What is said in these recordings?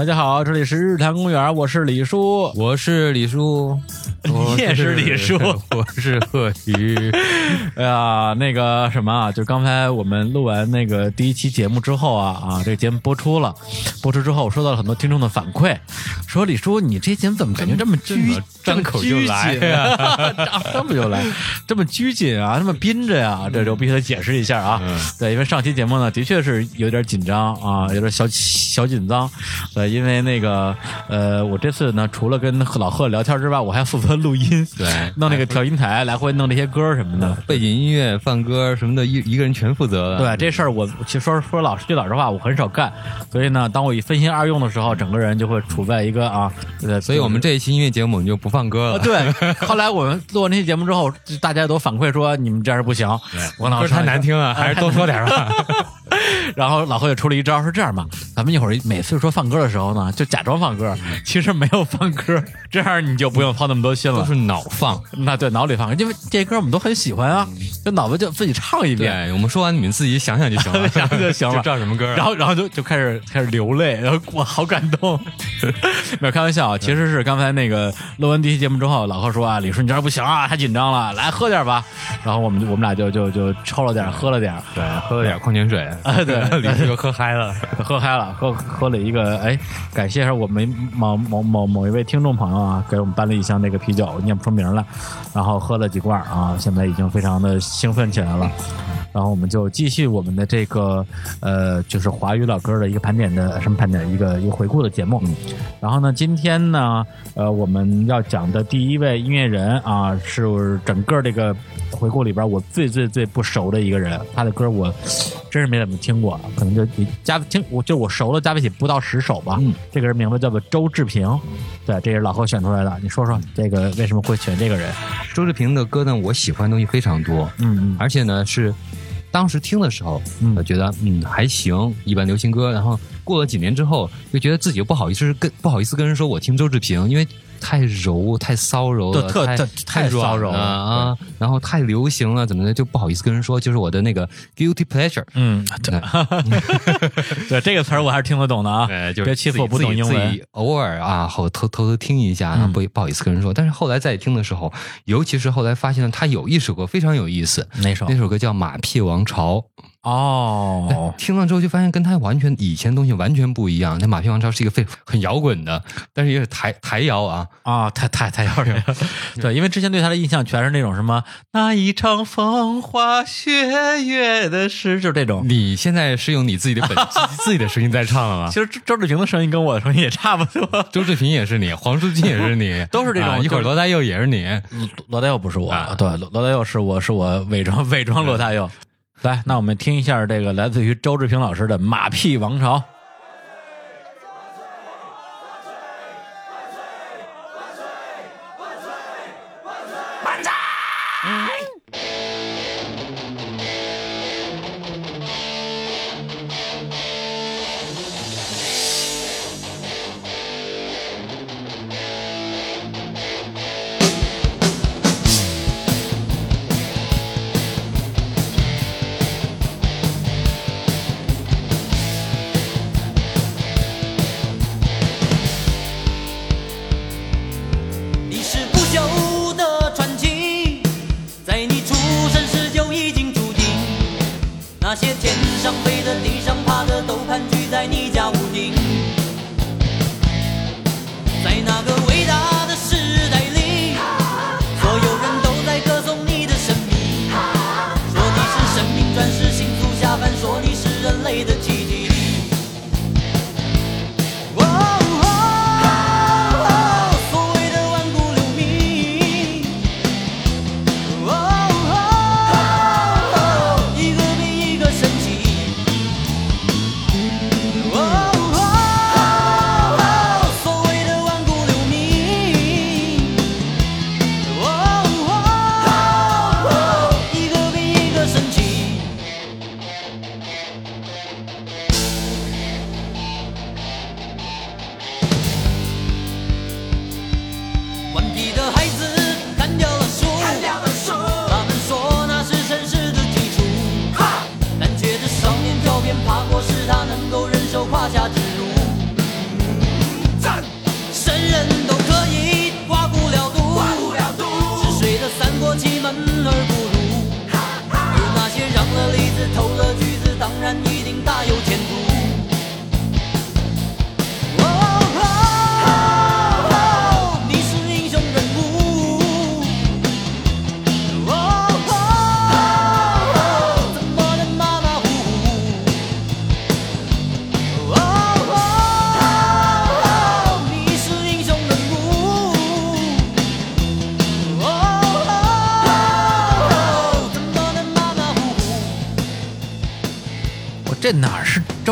大家好，这里是日坛公园，我是李叔，我是李叔，你也是李叔，我是贺鱼。哎呀，那个什么啊，就刚才我们录完那个第一期节目之后啊啊，这个节目播出了，播出之后我收到了很多听众的反馈，说李叔你这节目怎么感觉这么拘，张口就来呀，张口就来，这么拘谨啊，这么憋着呀，这就必须得解释一下啊。对，因为上期节目呢，的确是有点紧张啊，有点小小紧张。呃，因为那个呃，我这次呢，除了跟老贺聊天之外，我还负责录音，对，弄那个调音台，来回弄那些歌什么的，背景音乐、放歌什么的，一一个人全负责了。对，这事儿我其实说说老实句老实话，我很少干。所以呢，当我一分心二用的时候，整个人就会处在一个啊，对，所以我们这一期音乐节目我们就不放歌了。对，后来我们做完那期节目之后，大家都反馈说你们这样不行，我老太难听了，还是多说点吧。然后老何也出了一招，是这样吧？咱们一会儿每次说放歌的时候呢，就假装放歌，其实没有放歌，这样你就不用操那么多心了。都是脑放，那对脑里放，因为这歌我们都很喜欢啊，就脑子就自己唱一遍。对，我们说完你们自己想想就行了，想想就行了。知道什么歌？然后然后就就开始开始流泪，然后我好感动。没有开玩笑，其实是刚才那个录完第一期节目之后，老何说啊，李叔你这不行啊，太紧张了，来喝点吧。然后我们我们俩就就就抽了点，喝了点，对，喝了点矿泉水。啊，对，李叔喝嗨了，喝嗨了，喝喝了一个，哎，感谢一下我们某某某某一位听众朋友啊，给我们搬了一箱那个啤酒，念不出名来，然后喝了几罐啊，现在已经非常的兴奋起来了。然后我们就继续我们的这个呃，就是华语老歌的一个盘点的什么盘点，一个一个回顾的节目。然后呢，今天呢，呃，我们要讲的第一位音乐人啊，是整个这个回顾里边我最最最不熟的一个人，他的歌我真是没怎么听过，可能就加听我就我熟了加不起不到十首吧。嗯，这个人名字叫做周志平，对，这是老何选出来的。你说说这个为什么会选这个人？周志平的歌呢，我喜欢的东西非常多，嗯嗯，而且呢是。当时听的时候，我觉得嗯还行，一般流行歌。然后过了几年之后，就觉得自己又不好意思跟不好意思跟人说我听周志平，因为太柔太骚柔了，特太太骚柔了啊。然后太流行了，怎么的就不好意思跟人说，就是我的那个 guilty pleasure。嗯，对，对这个词儿我还是听得懂的啊。就别欺负我不懂英文。偶尔啊，好偷偷偷听一下，然后不不好意思跟人说。但是后来再听的时候，尤其是后来发现了他有一首歌非常有意思，哪首？那首歌叫《马屁王朝》。哦，听了之后就发现跟他完全以前东西完全不一样。那《马屁王朝》是一个非很摇滚的，但是也是台台摇啊啊，台台台摇人。对，因为之前对他的印象全是那种什么那一场风花雪月的事，就是这种。你现在是用你自己的本 自己的声音在唱了吗？其实周志平的声音跟我的声音也差不多。周志平也是你，黄舒骏也是你，都是这种。一会儿罗大佑也是你，罗大佑不是我，对，罗大佑是我是我伪装伪装罗大佑。来，那我们听一下这个来自于周志平老师的《马屁王朝》。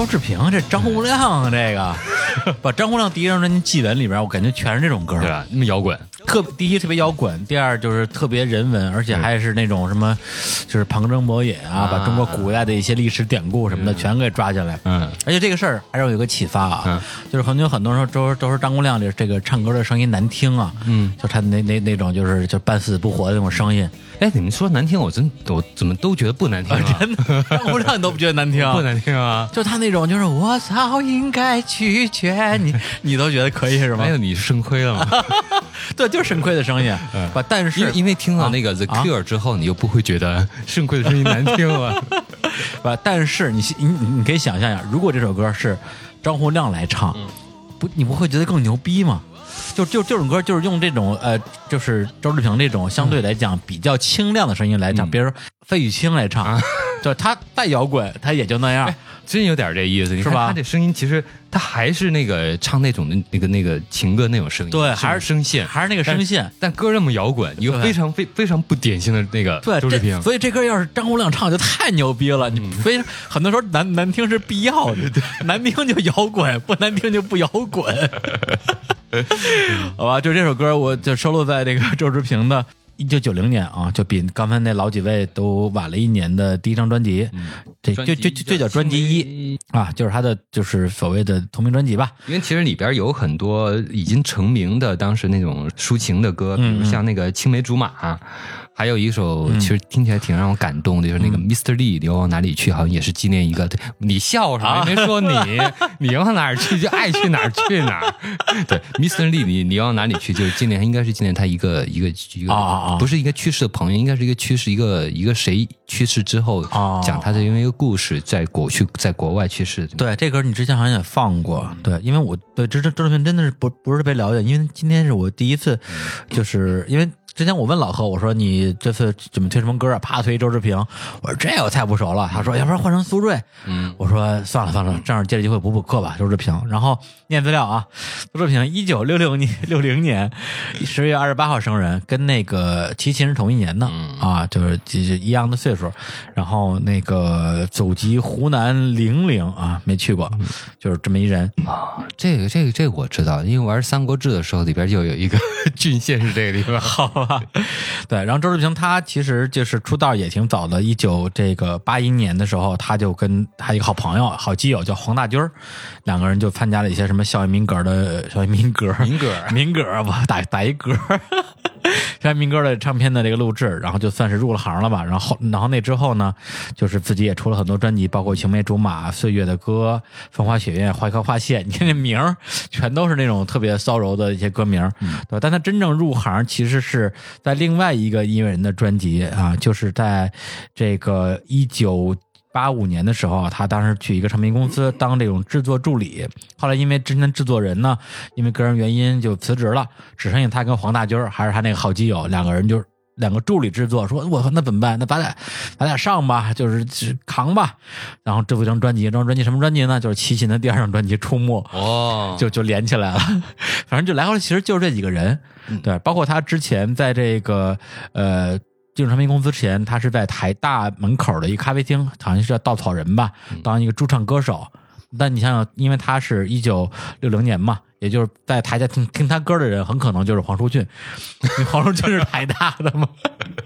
志平，这张洪亮啊，这个。把张洪亮第一张专辑《祭文》里边，我感觉全是这种歌，对吧？那么摇滚，特第一特别摇滚，第二就是特别人文，而且还是那种什么，就是旁征博引啊，把中国古代的一些历史典故什么的全给抓进来。嗯，而且这个事儿还让我有个启发啊，嗯。就是很多很多人说都都说张洪亮这这个唱歌的声音难听啊，嗯，就他那那那种就是就半死不活的那种声音，哎，你们说难听，我真我怎么都觉得不难听、啊，真的 张洪亮你都不觉得难听，不难听啊。就他那种就是我早应该拒绝你，你都觉得可以是吗没？有，你是肾亏了吗？对，就是肾亏的声音，吧？但因是为因为听到那个 The 啊 Cure 之后，你又不会觉得肾亏的声音难听了。吧？但是你你你你可以想象一下，如果这首歌是张洪亮来唱，嗯不，你不会觉得更牛逼吗？就就这种歌，就是用这种呃，就是周志平这种相对来讲比较清亮的声音来唱，嗯比如说费玉清来唱，啊就他带摇滚，他也就那样。真有点这意思，是吧他这声音其实他还是那个唱那种的那个那个情歌那种声音，对，还是声线，还是那个声线。但歌这么摇滚，一个非常非非常不典型的那个对，周志平，所以这歌要是张洪亮唱就太牛逼了。你非常很多时候难难听是必要的，难听就摇滚，不难听就不摇滚。好吧，就这首歌，我就收录在这个 周志平的。一九九零年啊，就比刚才那老几位都晚了一年的第一张专辑，这就就就就叫专辑一一，啊，就是他的就是所谓的同名专辑吧。因为其实里边有很多已经成名的当时那种抒情的歌，比嗯如像那个青梅竹马。还有一首，其实听起来挺让我感动的，就是那个 Mr. Lee，你要往哪里去？好像也是纪念一个。你笑什么？啊也没说你，你往哪儿去就爱去哪儿去哪儿。对，Mr. Lee，你你要往哪里去？就是纪念，应该是纪念他一个一个一个，不是一个去世的朋友，应该是一个去世一个一个谁去世之后啊讲他的因为一个故事，在国去在国外去世。对，这歌你之前好像也放过，对，因为我对这这周志平真的是不不是特别了解，因为今天是我第一次，就是因为之前我问老何，我说你这次准备推什么歌啊？啪推周志平，我说这我太不熟了，他说要不然换成苏芮，嗯，我说算了算了，正好借着机会补补课吧。周志平，然后念资料啊，周志平一九六六年六零年十月二十八号生人，跟那个齐秦是同一年的、嗯啊，就是就是一样的岁数。然后那个祖籍湖南零陵啊，没去过，就是这么一人。啊，这个这个这个我知道，因为玩《三国志》的时候里边就有一个 郡县是这个地方。好吧，对，然后周志平他其实就是出道也挺早的，一九这个八一年的时候，他就跟他一个好朋友、好基友叫黄大军儿，两个人就参加了一些什么校园民歌的校园民歌、民歌 民歌，吧打打一歌。校园民歌的唱片的这个录制，然后就算是入了行了吧。然后，然后那之后呢，就是自己也出了很多专辑，包括《青梅竹马》《岁月的歌》《风花雪月》《花开花谢》，你看这名儿，全都是那种特别骚柔的一些歌名儿，对吧？但他真正入行其实是在另外一个音乐人的专辑啊，就是在这个一九。八五年的时候，他当时去一个唱片公司当这种制作助理，后来因为之前的制作人呢，因为个人原因就辞职了，只剩下他跟黄大军儿还是他那个好基友两个人就两个助理制作，说我操那怎么办？那咱俩咱俩上吧，就是扛吧。然后制作一张专辑，这张专辑什么专辑呢？就是齐秦的第二张专辑《出没》。哦，就就连起来了。反正就来回来，其实就是这几个人，对，包括他之前在这个呃进入唱片公司之前，他是在台大门口的一个咖啡厅，好像是叫稻草人吧，当一个驻唱歌手。但你想想，因为他是一九六零年嘛，也就是在台下听听他歌的人，很可能就是黄舒骏，黄舒骏是台大的嘛。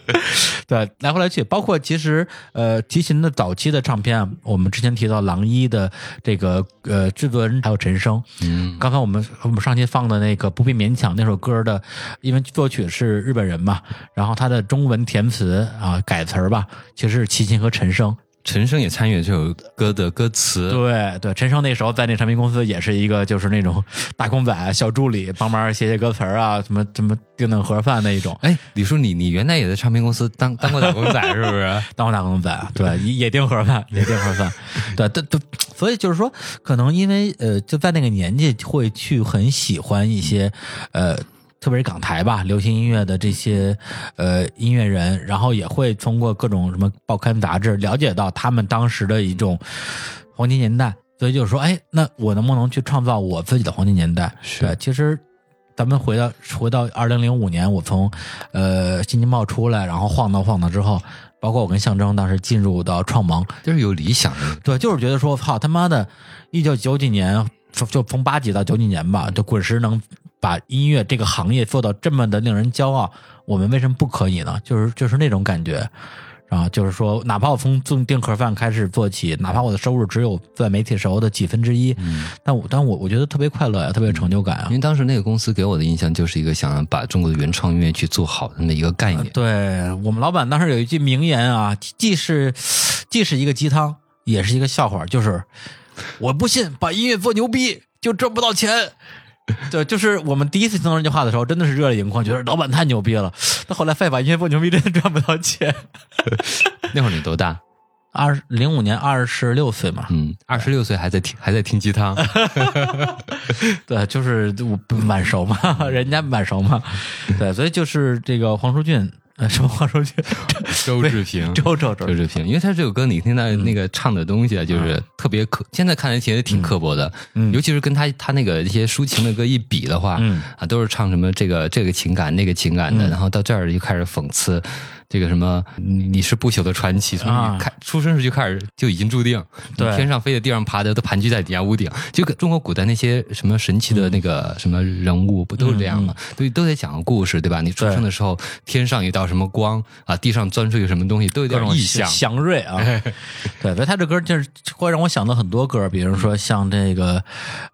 对，来回来去，包括其实呃，齐秦的早期的唱片啊，我们之前提到狼一的这个呃制作人还有陈升，嗯，刚才我们我们上期放的那个不必勉强那首歌的，因为作曲是日本人嘛，然后他的中文填词啊改词儿吧，其实是齐秦和陈升。陈升也参与了这首歌的歌词。对对，陈升那时候在那唱片公司也是一个就是那种打工仔、小助理，帮忙写写歌词儿啊，什么什么订订盒饭那一种。哎，李叔，你你原来也在唱片公司当当过打工仔是不是？当过打工仔，对，也也订盒饭，也订盒饭，对，都都，所以就是说，可能因为呃，就在那个年纪会去很喜欢一些呃。特别是港台吧，流行音乐的这些呃音乐人，然后也会通过各种什么报刊杂志了解到他们当时的一种黄金年代，所以就是说，哎，那我能不能去创造我自己的黄金年代？是。对，其实咱们回到回到二零零五年，我从呃新京报出来，然后晃荡晃荡之后，包括我跟象征当时进入到创盟，就是有理想的，对，就是觉得说，操他妈的，一九九几年就从八几到九几年吧，就滚石能把音乐这个行业做到这么的令人骄傲，我们为什么不可以呢？就是就是那种感觉。啊，就是说，哪怕我从做订盒饭开始做起，哪怕我的收入只有在媒体时候的几分之一，嗯，但我但我我觉得特别快乐呀，特别有成就感啊因。为当时那个公司给我的印象就是一个想要把中国的原创音乐去做好的那么一个概念。对我们老板当时有一句名言啊，既是既是一个鸡汤，也是一个笑话，就是我不信把音乐做牛逼就赚不到钱。对，就是我们第一次听到这句话的时候，真的是热泪盈眶，觉得老板太牛逼了。但后来发现把音乐不牛逼真的赚不到钱。那会儿你多大？二零五年二十六岁嘛，嗯，二十六岁还在听还在听鸡汤，对，就是我满熟嘛，人家满熟嘛，对，所以就是这个黄舒骏，呃，什么话说去，周志平，周周周周志平，因为他这首歌你听他那个唱的东西啊，就是特别刻，现在看来其实挺刻薄的，嗯尤其是跟他他那个一些抒情的歌一比的话，嗯。啊，都是唱什么这个这个情感那个情感的，然后到这儿就开始讽刺这个什么你你是不朽的传奇，从啊你开出生时就开始就已经注定，对天上飞的地上爬的都盘踞在底下屋顶，就跟中国古代那些什么神奇的那个什么人物不都是这样吗？都都得讲个故事，对吧？你出生的时候天上有一道什么光啊，地上钻出一个什么东西，都有各种点意象。祥瑞啊，对，所以他这歌就是会让我想到很多歌，比如说像这个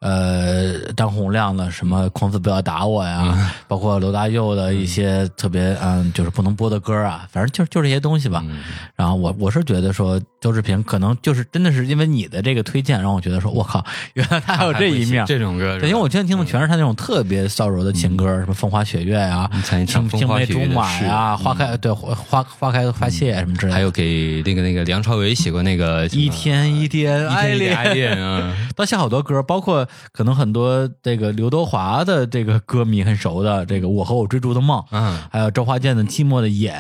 呃张洪亮的什么“孔子不要打我”呀，包括罗大佑的一些特别嗯就是不能播的歌啊，反正就就这些东西吧。然后我我是觉得说周志平可能就是真的是因为你的这个推荐，让我觉得说我靠，原来他还有这一面。这种歌，对，因为我之前听的全是他那种特别骚柔的情歌，什么风花雪月呀、你才唱青青梅竹马呀、花开对花花花开花谢什么之类的。还有给那个那个梁朝伟写过那个一天一天一爱恋，天爱恋啊，当下好多歌，包括可能很多这个刘德华的这个歌迷很熟的，这个《我和我追逐的梦》，嗯。还有周华健的《寂寞的眼》，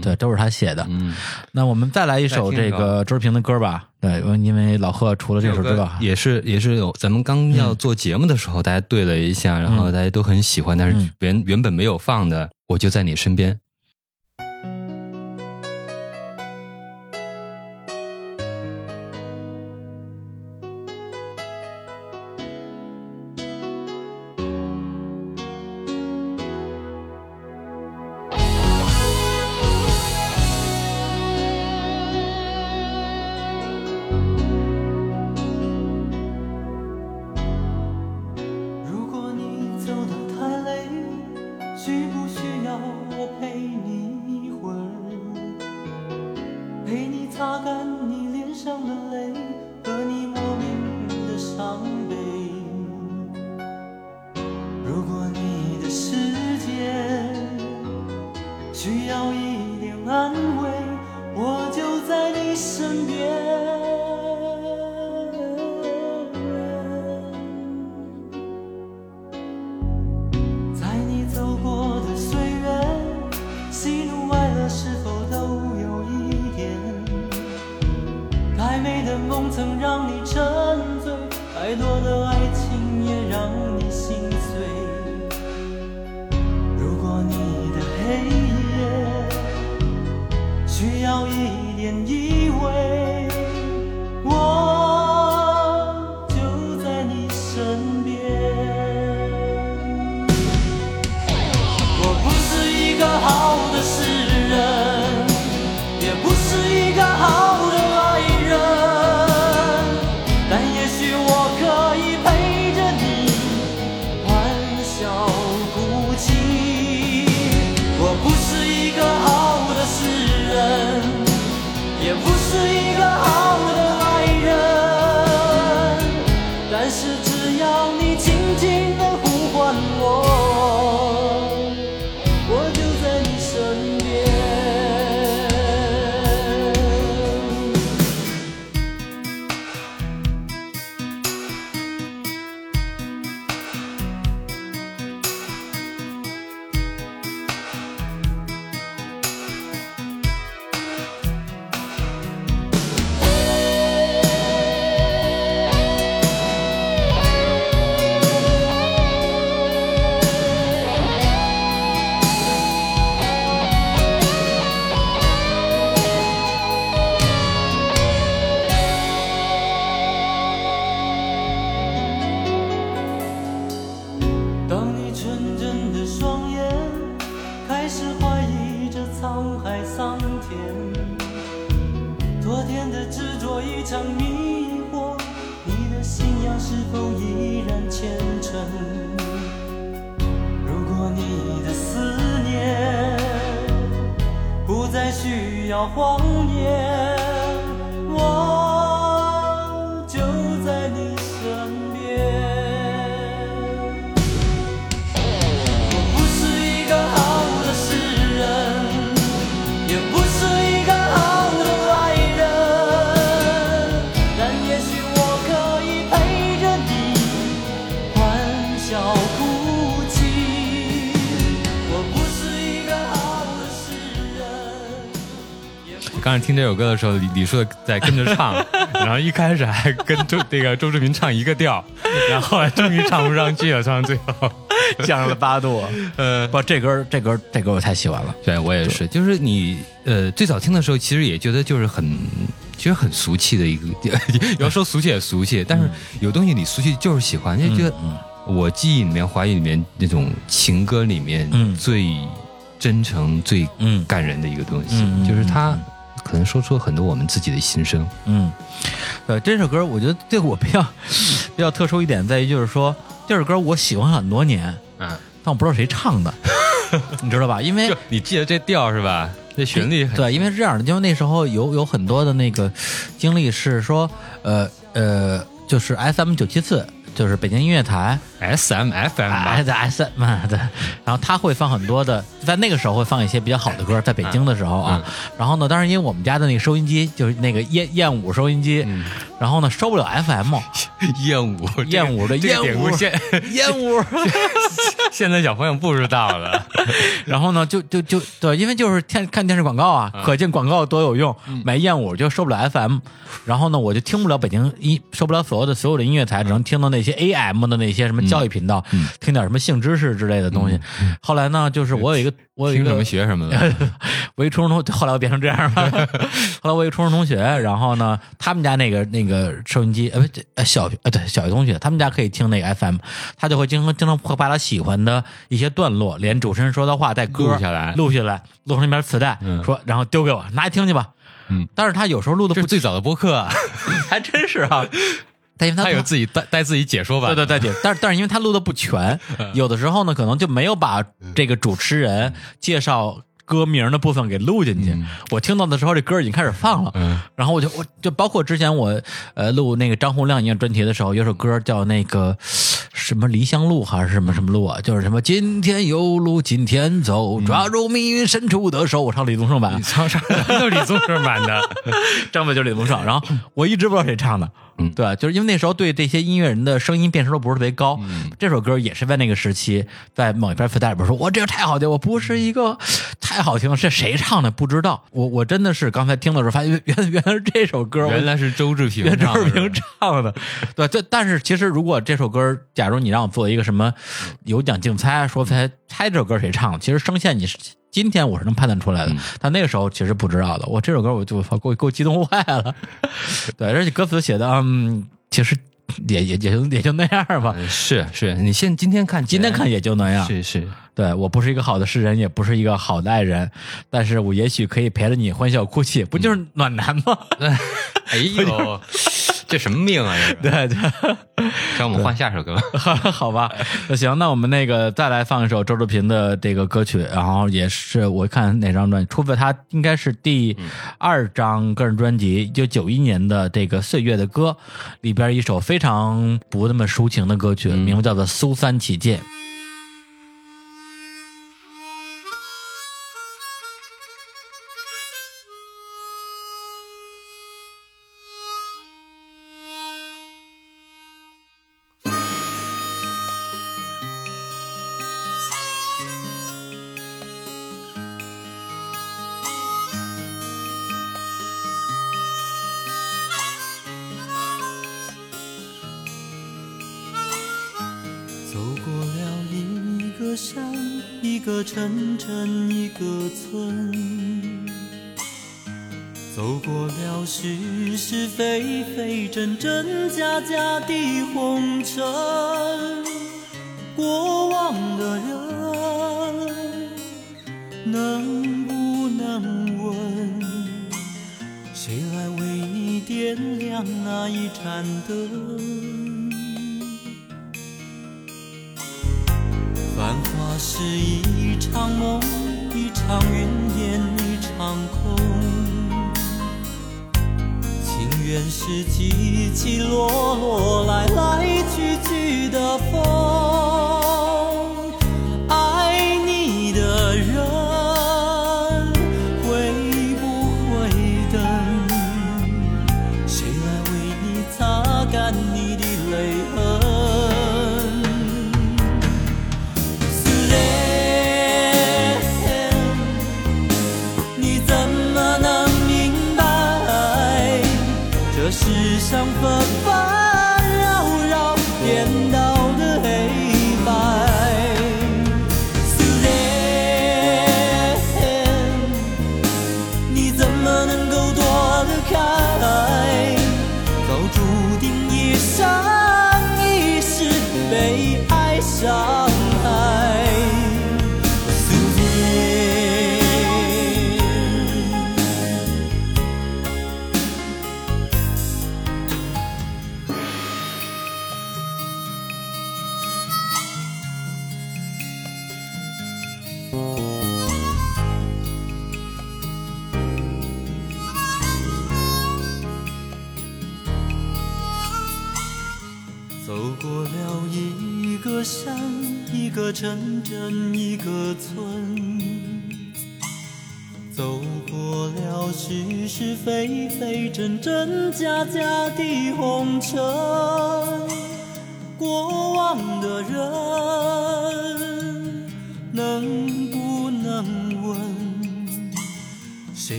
对，都是他写的。嗯，那我们再来一首这个周志平的歌吧。对，因为老贺除了这首之外，也是也是有咱们刚要做节目的时候，大家对了一下，然后大家都很喜欢，但是嗯原原本没有放的，我就在你身边。刚才听这首歌的时候，李李叔在跟着唱，然后一开始还跟周那个周志明唱一个调，然后后来终于唱不上去了，唱到最后，降了八度。呃，不，这歌这歌这歌我太喜欢了。对我也是，就是你呃最早听的时候，其实也觉得就是很。其实很俗气的一个，有时候俗气也俗气，但是有东西你俗气就是喜欢，就觉得我记忆里面、怀疑里面那种情歌里面嗯最真诚、最嗯感人的一个东西，就是它可能说出了很多我们自己的心声。嗯，对，这首歌我觉得对我比较比较特殊一点在于，就是说这首歌我喜欢很多年，嗯，但我不知道谁唱的，你知道吧？因为你记得这调是吧？这旋律很对，因为是这样的，因为那时候有有很多的那个经历是说，呃呃，就是 S M 九七四，就是北京音乐台 S M F M 吧。哎，在 S M 对，然后他会放很多的，在那个时候会放一些比较好的歌，在北京的时候啊，然后呢，当时因为我们家的那个收音机就是那个燕燕舞收音机，然后呢收不了 F M，燕舞，燕舞的这燕舞。现 燕舞，现在小朋友不知道了。然后呢就就就对，因为就是看看电视广告啊，可见广告多有用，买燕舞就收不了 FM，然后呢我就听不了北京音，收不了所有的所有的音乐台，只能听到那些 AM 的那些什么教育频道，听点什么性知识之类的东西。后来呢，就是我有一个我有一个听什么学什么的，我一初中同，后来我变成这样了。后来我一个初中同学，然后呢，他们家那个那个收音机，呃，不，呃，小学，呃，对，小学同学，他们家可以听那个 FM，他就会经常经常会把他喜欢的一些段落，连主持人说的话带歌录下来。录下来，录成一盘磁带，嗯。说，然后丢给我，拿去听去吧。嗯，但是他有时候录的不是最早的播客啊，还真是啊，但因为他他有自己带带自己解说吧？对对对对，但是但是因为他录的不全，嗯有的时候呢，可能就没有把这个主持人介绍歌名的部分给录进去。我听到的时候，这歌已经开始放了，嗯然后我就我就包括之前我呃录那个张洪亮音乐专题的时候，有首歌叫那个什么离乡路还是什么什么路啊，就是什么今天有路今天走，抓住命运伸出的手，我唱李宗盛版你，唱啥？都是李宗盛版的。张伟就是李宗盛，然后我一直不知道谁唱的，嗯。对，就是因为那时候对这些音乐人的声音辨识度不是特别高，嗯。这首歌也是在那个时期，在某一篇磁带里边说，我这个太好听，我不是一个 太好听，是谁唱的不知道，我我真的是刚才听的时候发现，原 原原来是这首歌，原来是周志平。原，周志平唱的，对，这但是其实如果这首歌，假如你让我做一个什么有奖竞猜，说猜猜这首歌谁唱的，其实声线你是今天我是能判断出来的，但那个时候其实不知道的。我这首歌我就给我给我激动坏了，对，而且歌词写的嗯，其实也也也就也就那样吧，嗯是是，你现今天看，今天看也就那样。是是，对我不是一个好的诗人，也不是一个好的爱人，但是我也许可以陪着你欢笑哭泣，不就是暖男吗？哎呦，这什么命啊？这个，对 对。让我们换下首歌吧。好吧，那行，那我们那个再来放一首周志平的这个歌曲，然后也是我看哪张专辑，出自他应该是第二张个人专辑，一九九一年的这个《岁月的歌》里边一首非常不那么抒情的歌曲，名字叫做《苏三起见》。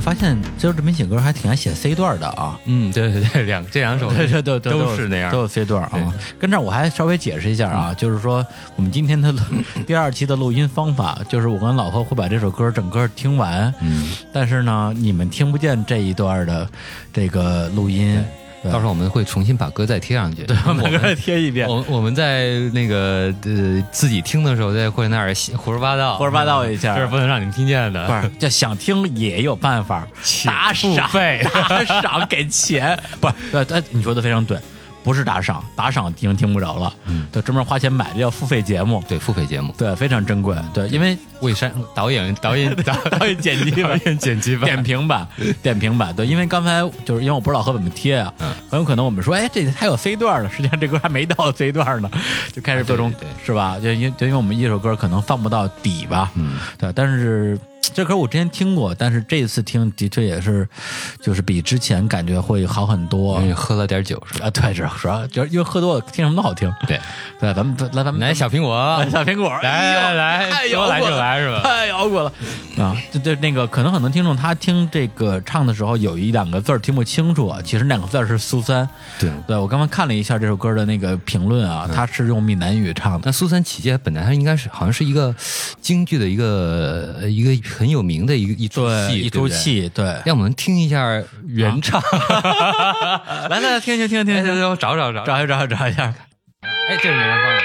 发现周志平写歌还挺爱写 C 段的啊。嗯，对对对，两这两首 对对对对，都是那样，都有 C 段啊。跟这儿我还稍微解释一下啊，就是说我们今天的 第二期的录音方法，就是我跟老婆会把这首歌整个听完，嗯，但是呢，你们听不见这一段的这个录音，对到时候我们会重新把歌再贴上去。对，我每个人们贴一遍，我我们在那个呃自己听的时候，在会那儿胡说八道，胡说八道一下。这是不能让你们听见的。不是，就想听也有办法，打赏 打赏给钱，不是，对，对，你说的非常对，不是打赏，打赏听听不着了，嗯，对，专门花钱买的叫付费节目，对付费节目，对，非常珍贵，对，因为魏山导演导演导导演剪辑版、演剪辑版点评版、点评版，对，因为刚才就是因为我不知道和怎么贴啊，嗯。很有可能我们说，哎，这还有 C 段呢，实际上这歌还没到 C 段呢，就开始各种是吧？就因就因为我们一首歌可能放不到底吧，嗯，对，但是这歌我之前听过，但是这次听的确也是，就是比之前感觉会好很多。因为喝了点酒是吧？啊。对，是主要就是因为喝多了，听什么都好听。对，对，咱们来，咱们来小苹果，小苹果，来来来就摇滚了来是吧太摇滚了啊！就就那个，可能很多听众他听这个唱的时候有一两个字儿听不清楚啊，其实那两个字儿是苏三。对对我刚刚看了一下这首歌的那个评论啊，他是用闽南语唱的。那苏三起解本来他应该是好像是一个京剧的一个呃一个很有名的一个一出，戏，一。出戏，对。让我们听一下原唱，来来来，听听听听听，我找找找找一找找一下。哎，这是梅兰芳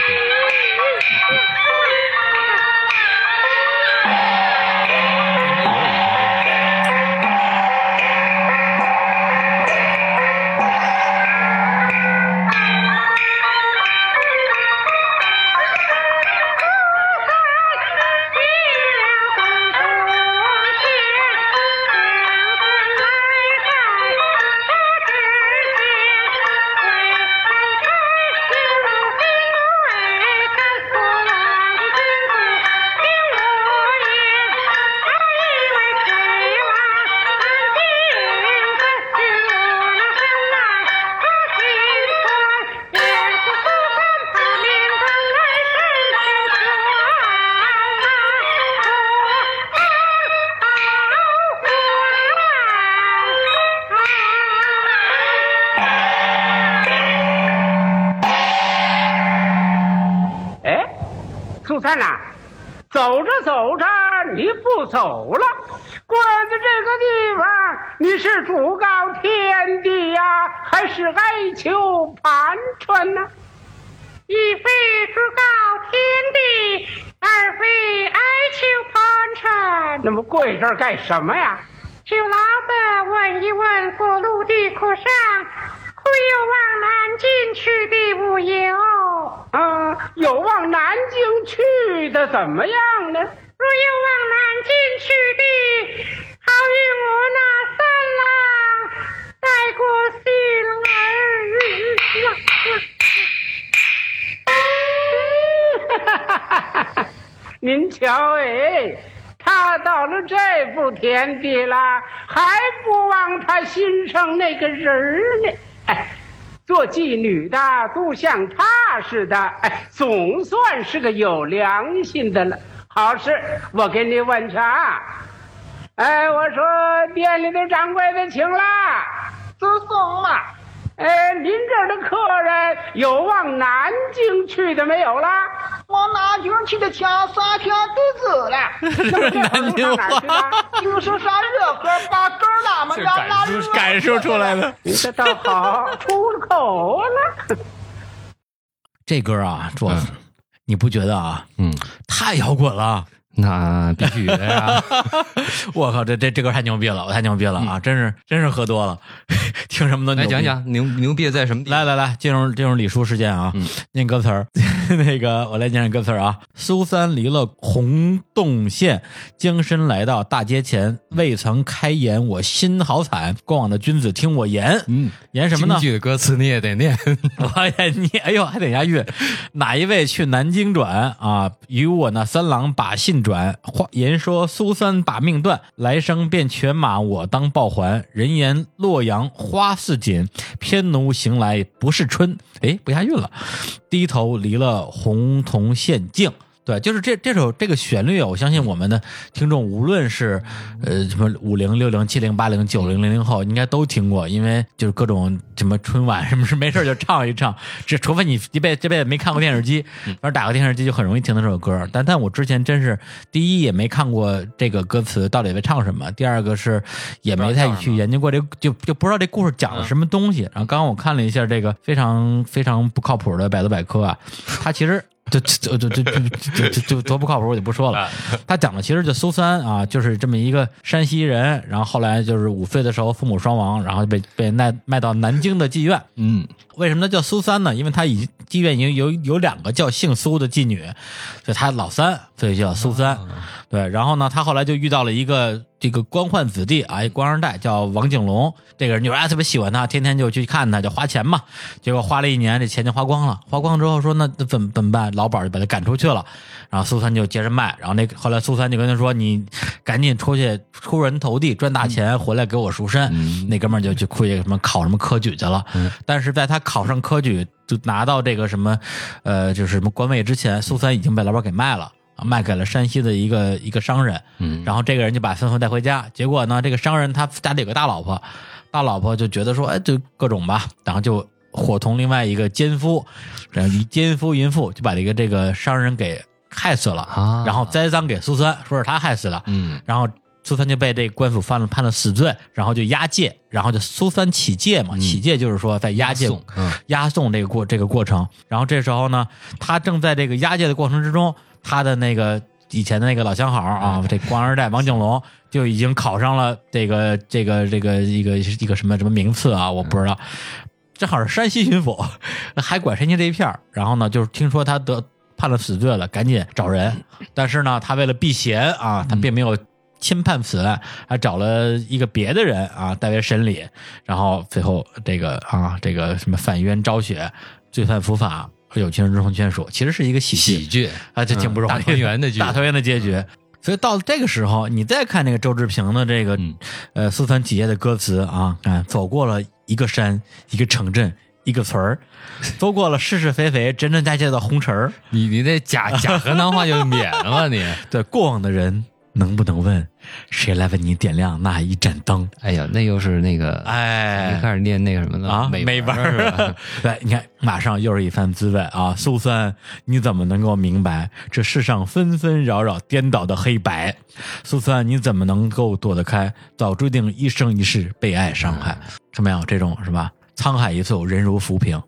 求盘川呢？一非主告天地，二非哀求盘缠。那么跪这儿干什么呀？就老的问一问过路的客商，可有往南京去的无有？嗯，有往南京去的怎么样呢？若有往南京去的，您瞧，哎，他到了这步田地了，还不忘他心上那个人儿呢？哎，做妓女的都像他似的，哎，总算是个有良心的了。好事，我给你问去啊！哎，我说店里的掌柜的请了，都送了。哎，您这儿的客人有往南京去的没有了？往南京去的前三天都 上哪儿去了？就是上热河把根儿拉们让那热感受出来了。这倒好，出了口了。这歌啊，主要是你不觉得啊？嗯，太摇滚了！那必须的呀。我靠，这这这歌太牛逼了，我太牛逼了啊！真是真是喝多了，听什么都牛逼来讲。讲牛牛逼在什么地方？来来来，进入进入李叔时间啊！念歌词儿，那个我来念念歌词儿啊。苏三离了洪洞县，将身来到大街前，未曾开言，我心好惨。过往的君子听我言，嗯，言什么呢京？剧歌词你也得念。我也你哎呦，还得押韵。哪一位去南京转啊？与我那三郎把信转。话言说苏三把命断，来生便犬马我当报还。人言洛阳花似锦，偏奴行来不是春。哎，不押韵了。低头离了红铜县境。对，就是这这首这个旋律啊，我相信我们的听众无论是呃什么五零、六零、七零、八零、九零、零零后，应该都听过，因为就是各种什么春晚什么是没事就唱一唱，这除非你一辈这辈子没看过电视机，反正打个电视机就很容易听到这首歌。但但我之前真是第一也没看过这个歌词到底在唱什么，第二个是也没太去研究过这个，就就不知道这故事讲了什么东西。然后刚刚我看了一下这个非常非常不靠谱的百度百科啊，它其实。就就就就就就多不靠谱，我就不说了。他讲的其实就苏三啊，就是这么一个山西人，然后后来就是五岁的时候父母双亡，然后被被卖卖到南京的妓院。嗯，为什么他叫苏三呢？因为他已妓院已经有有两个叫姓苏的妓女，所以他老三，所以叫苏三。对，然后呢，他后来就遇到了一个这个官宦子弟啊，一官二代叫王景龙，这个人就哎特别喜欢他，天天就去看他，就花钱嘛。结果花了一年，这钱就花光了。花光之后说那那怎么怎么办？老板就把他赶出去了。然后苏三就接着卖，然后那后来苏三就跟他说：“你赶紧出去出人头地，赚大钱回来给我赎身。那哥们儿就去出去什么考什么科举去了。但是在他考上科举就拿到这个什么呃就是什么官位之前，苏三已经被老板给卖了。啊卖给了山西的一个一个商人，嗯。然后这个人就把孙福带回家，结果呢，这个商人他家里有个大老婆，大老婆就觉得说，哎，就各种吧，然后就伙同另外一个奸夫，然后以奸夫淫妇就把这个这个商人给害死了，啊然后栽赃给苏三，说是他害死的，嗯。然后苏三就被这官府犯了判了死罪，然后就押解，然后就苏三起戒嘛，起戒就是说在押解押送嗯押送这个过这个过程，然后这时候呢，他正在这个押解的过程之中，他的那个以前的那个老相好啊，这官二代王景龙就已经考上了这个这个这个一个一个什么什么名次啊，我不知道。正好是山西巡抚，还管山西这一片儿然后呢，就是听说他得判了死罪了，赶紧找人。但是呢，他为了避嫌啊，他并没有轻判此案，还找了一个别的人啊代为审理。然后最后这个啊，这个什么反冤昭雪，罪犯伏法，有情人终成眷属，其实是一个喜剧喜剧啊，这挺不容易的，大团圆的剧大团圆的结局。所以到了这个时候，你再看那个周志平的这个、嗯呃四川企业的歌词啊，看走过了一个山，一个城镇，一个村儿，走过了是是非非，真真假假的红尘儿。你你那假假河南话就免了吧你？对过往的人能不能问谁来为你点亮那一盏灯？哎呀，那又是那个，哎一开始念那个什么的啊，美美文文儿是吧儿，对，你看，马上又是一番滋味啊！苏三，你怎么能够明白这世上纷纷扰扰、颠倒的黑白？苏三，你怎么能够躲得开早注定一生一世被爱伤害？看没有这种是吧？沧海一粟，人如浮萍。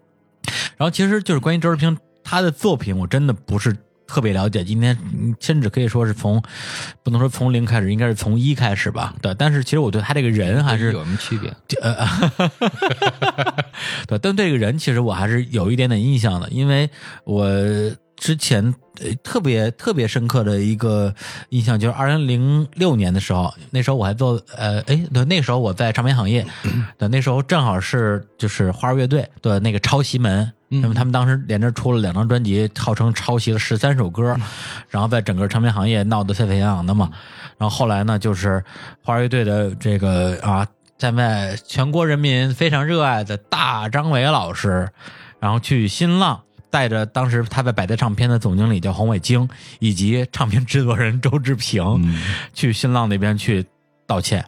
然后其实就是关于周志平他的作品，我真的不是特别了解。今天嗯甚至可以说是从不能说从零开始，应该是从一开始吧。对，但是其实我对他这个人还是有什么区别？呃，对，但这个人其实我还是有一点点印象的，因为我之前呃特别特别深刻的一个印象就是二零零六年的时候，那时候我还做呃，哎，对，那时候我在唱片行业，对，那时候正好是就是花儿乐队的那个抄袭门。那么他们当时连着出了两张专辑，号称抄袭了十三首歌，然后在整个唱片行业闹得沸沸扬扬的嘛。然后后来呢，就是花儿乐队的这个啊，站在全国人民非常热爱的大张伟老师，然后去新浪带着当时他在百代唱片的总经理叫洪伟京，以及唱片制作人周志平，去新浪那边去道歉。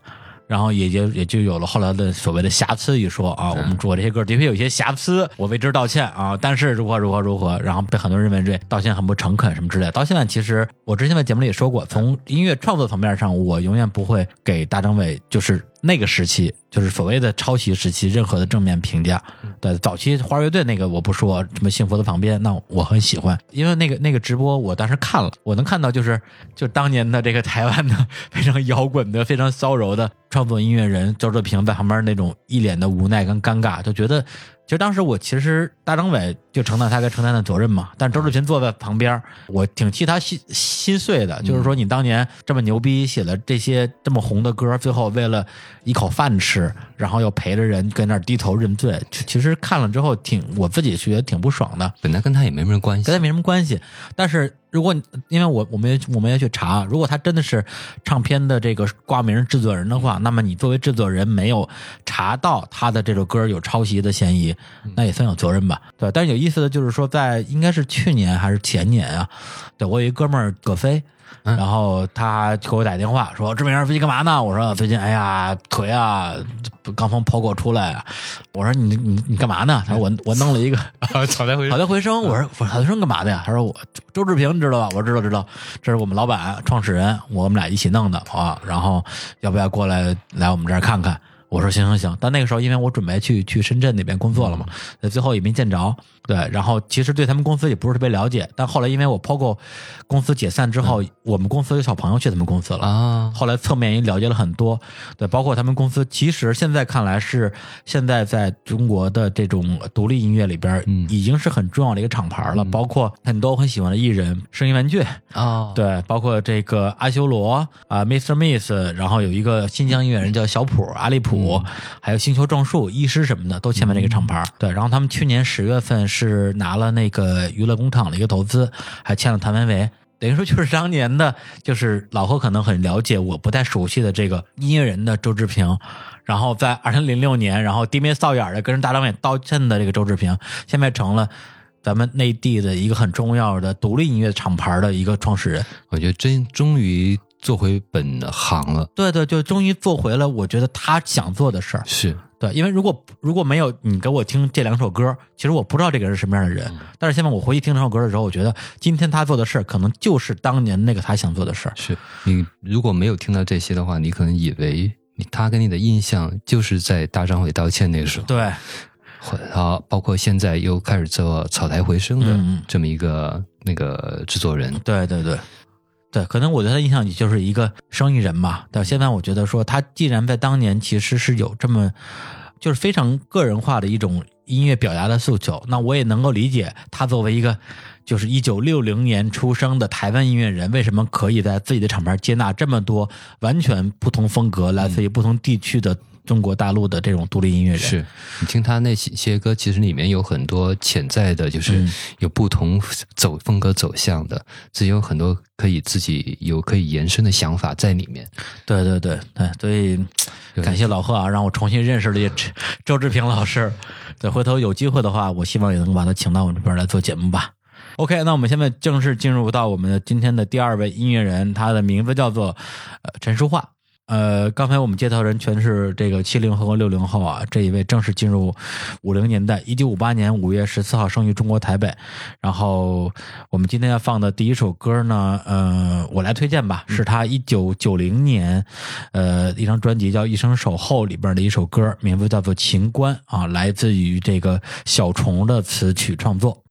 然后也就也就有了后来的所谓的瑕疵一说啊，我们我这些歌的确有些瑕疵，我为之道歉啊。但是如何如何如何，然后被很多人认为这道歉很不诚恳什么之类的。到现在其实我之前在节目里也说过，从音乐创作层面上，我永远不会给大张伟就是那个时期，就是所谓的抄袭时期任何的正面评价。对，早期花儿乐队那个我不说，什么幸福的旁边，那我很喜欢，因为那个那个直播我当时看了，我能看到就是就当年的这个台湾的非常摇滚的、非常骚柔的创作音乐人周哲平在旁边那种一脸的无奈跟尴尬，就觉得。其实当时我其实大张伟就承担他该承担的责任嘛，但周志平坐在旁边，我挺替他心心碎的。就是说，你当年这么牛逼，写了这些这么红的歌，最后为了一口饭吃，然后又陪着人跟那儿低头认罪，其其实看了之后挺我自己觉得挺不爽的。本来跟他也没什么关系跟他。没什么关系。但是如果你因为我我们也我们要去查，如果他真的是唱片的这个挂名制作人的话，那么你作为制作人没有查到他的这首歌有抄袭的嫌疑，那也算有责任吧？对。但是有意思的就是说，在应该是去年还是前年啊，对我有一哥们儿葛飞。然后他给我打电话说：“志明，最近干嘛呢？”我说：“最近，哎呀，腿啊，刚从剖过出来啊。”我说：“你你你干嘛呢？”他说：“我我弄了一个草台回草台回声，我说我说好的回声干嘛的呀？他说我周志平你知道吧？我说知道知道，这是我们老板创始人，我们俩一起弄的啊。然后要不要过来来我们这儿看看？我说行行行。但那个时候因为我准备去去深圳那边工作了嘛，那最后也没见着。对，然后其实对他们公司也不是特别了解，但后来因为我 POGO 公司解散之后，我们公司有小朋友去他们公司了啊后来侧面也了解了很多，对，包括他们公司，其实现在看来是现在在中国的这种独立音乐里边，嗯已经是很重要的一个厂牌了。包括很多我很喜欢的艺人，声音玩具，哦，对，包括这个阿修罗啊、Mr. Miss，然后有一个新疆音乐人叫小普、阿利普，还有星球撞树、医师什么的都签在这个厂牌。对，然后他们去年十月份是拿了那个娱乐工厂的一个投资，还签了谭维维。等于说就是当年的，就是老何可能很了解，我不太熟悉的这个音乐人的周志平，然后在二零零六年，然后低眉扫眼的跟人大张伟道歉的这个周志平，现在成了咱们内地的一个很重要的独立音乐厂牌的一个创始人。我觉得真终于做回本行了。对对，就终于做回了我觉得他想做的事儿。是，对，因为如果如果没有你给我听这两首歌，其实我不知道这个人是什么样的人。但是现在我回去听这首歌的时候，我觉得今天他做的事儿，可能就是当年那个他想做的事儿。是你如果没有听到这些的话，你可能以为你他给你的印象就是在大张伟道歉那个时候，对，或啊，包括现在又开始做草台回声的这么一个那个制作人，对对对，对，可能我对他印象里就是一个生意人嘛。但现在我觉得说，他既然在当年其实是有这么就是非常个人化的一种音乐表达的诉求，那我也能够理解他作为一个就是一九六零年出生的台湾音乐人，为什么可以在自己的厂牌接纳这么多完全不同风格、来自于不同地区的中国大陆的这种独立音乐人。是你听他那些些歌，其实里面有很多潜在的，就是嗯有不同走风格走向的，自己有很多可以自己有可以延伸的想法在里面。对对对对，所以感谢老贺啊，让我重新认识了这周周志平老师。对，回头有机会的话，我希望也能把他请到我这边来做节目吧。OK，那我们现在正式进入到我们的今天的第二位音乐人，他的名字叫做呃陈淑桦。呃，刚才我们接头人全是这个七零后和六零后啊，这一位正式进入五零年代，一九五八年五月十四号生于中国台北。然后我们今天要放的第一首歌呢，呃，我来推荐吧，是他一九九零年呃一张专辑叫《一生守候》里边的一首歌，名字叫做《情关》啊，来自于这个小虫的词曲创作。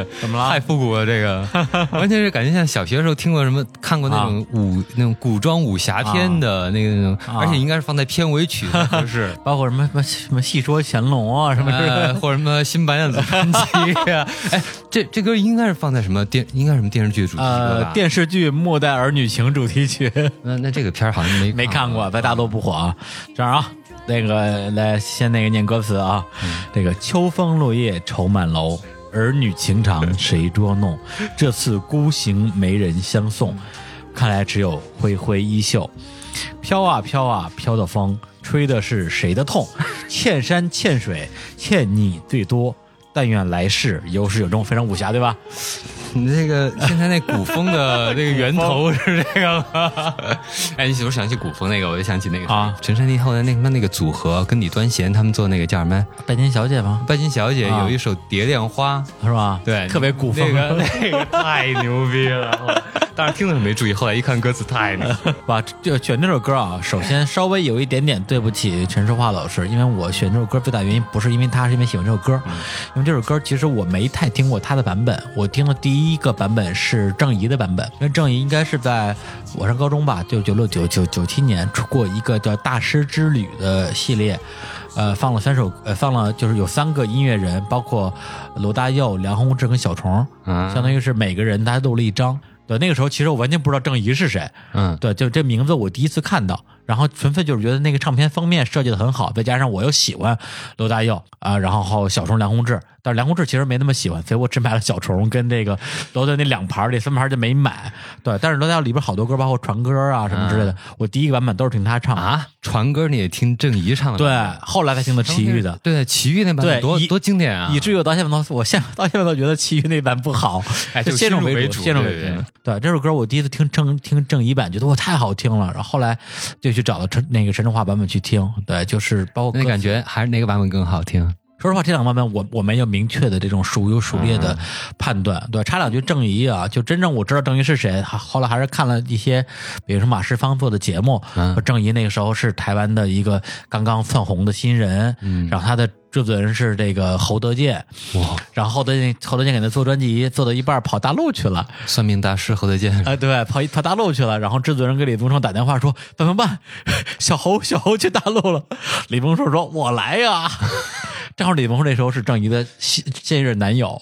是怎么了？太复古了，这个。完全是感觉像小学的时候听过什么，看过那种武、那种古装武侠片的那个那种，啊。而且应该是放在片尾曲才合适。包括什么什么什么戏说乾隆啊，什么之类呃，的。或者什么新白娘子传奇呀、哎，这这歌应该是放在什么电，应该是什么电视剧的主题歌呃，吧？电视剧《末代儿女情》主题曲。那那这个片儿好像没没看过，在大都不火啊。这样啊，那个来先那个念歌词啊，这个秋风落叶愁满楼，儿女情长谁捉弄？这次孤行没人相送，看来只有挥挥衣袖。飘啊飘啊飘的风，吹的是谁的痛？欠山欠水欠你最多，但愿来世有始有终。非常武侠对吧？你这个现在那古风的这个源头是这个吗？哎，你我想起古风那个，我就想起那个啊陈珊妮后来那什么那个组合，跟李端贤他们做那个叫什么？拜金小姐吗？拜金小姐啊有一首《蝶恋花》，是吧？对，特别古风。那个那个太牛逼了。当时听的时候没注意，后来一看歌词太难。哇，就选这首歌啊，首先稍微有一点点对不起陈淑桦老师，因为我选这首歌最大原因不是因为他，是因为喜欢这首歌。因为这首歌其实我没太听过他的版本，我听的第一个版本是郑怡的版本，因为郑怡应该是在我上高中吧，就九六九九九七年出过一个叫《大师之旅》的系列。呃，放了三首，呃，放了就是有三个音乐人，包括罗大佑、梁宏志跟小虫，嗯相当于是每个人他录了一张。对，那个时候其实我完全不知道郑怡是谁，嗯，对，就这名字我第一次看到，然后纯粹就是觉得那个唱片封面设计的很好，再加上我又喜欢罗大佑啊，然后小虫梁宏志，但是梁宏志其实没那么喜欢，所以我只买了小虫跟这个罗大佑那两盘儿，这三盘就没买。对，但是罗大佑里边好多歌，包括传歌啊什么之类的，我第一个版本都是听他唱。啊，传歌你也听郑怡唱的对？，后来才听的齐豫的。对，齐豫那版本对多多经典啊！以至于我到现在都，我现到现在都觉得齐豫那版不好，哎就先入为主先入为对主。对这首歌，我第一次听郑听郑怡版，觉得哇太好听了，然后后来就去找到陈那个陈淑桦版本去听。对，就是包括那感觉还是哪个版本更好听？说实话，这两个版本我我没有明确的这种孰优孰劣的判断。对，插两句郑怡啊，就真正我知道郑怡是谁，后来还是看了一些，比如说马世芳做的节目，嗯。说郑怡那个时候是台湾的一个刚刚窜红的新人，嗯。然后他的制作人是这个侯德健，哇，然后侯德健侯德健给他做专辑，做到一半跑大陆去了，算命大师侯德健。啊、对，跑一跑大陆去了，然后制作人给李宗盛打电话说怎么办？小侯小侯去大陆了，李宗盛说我来呀，正好李宗盛那时候是郑怡的现现任男友，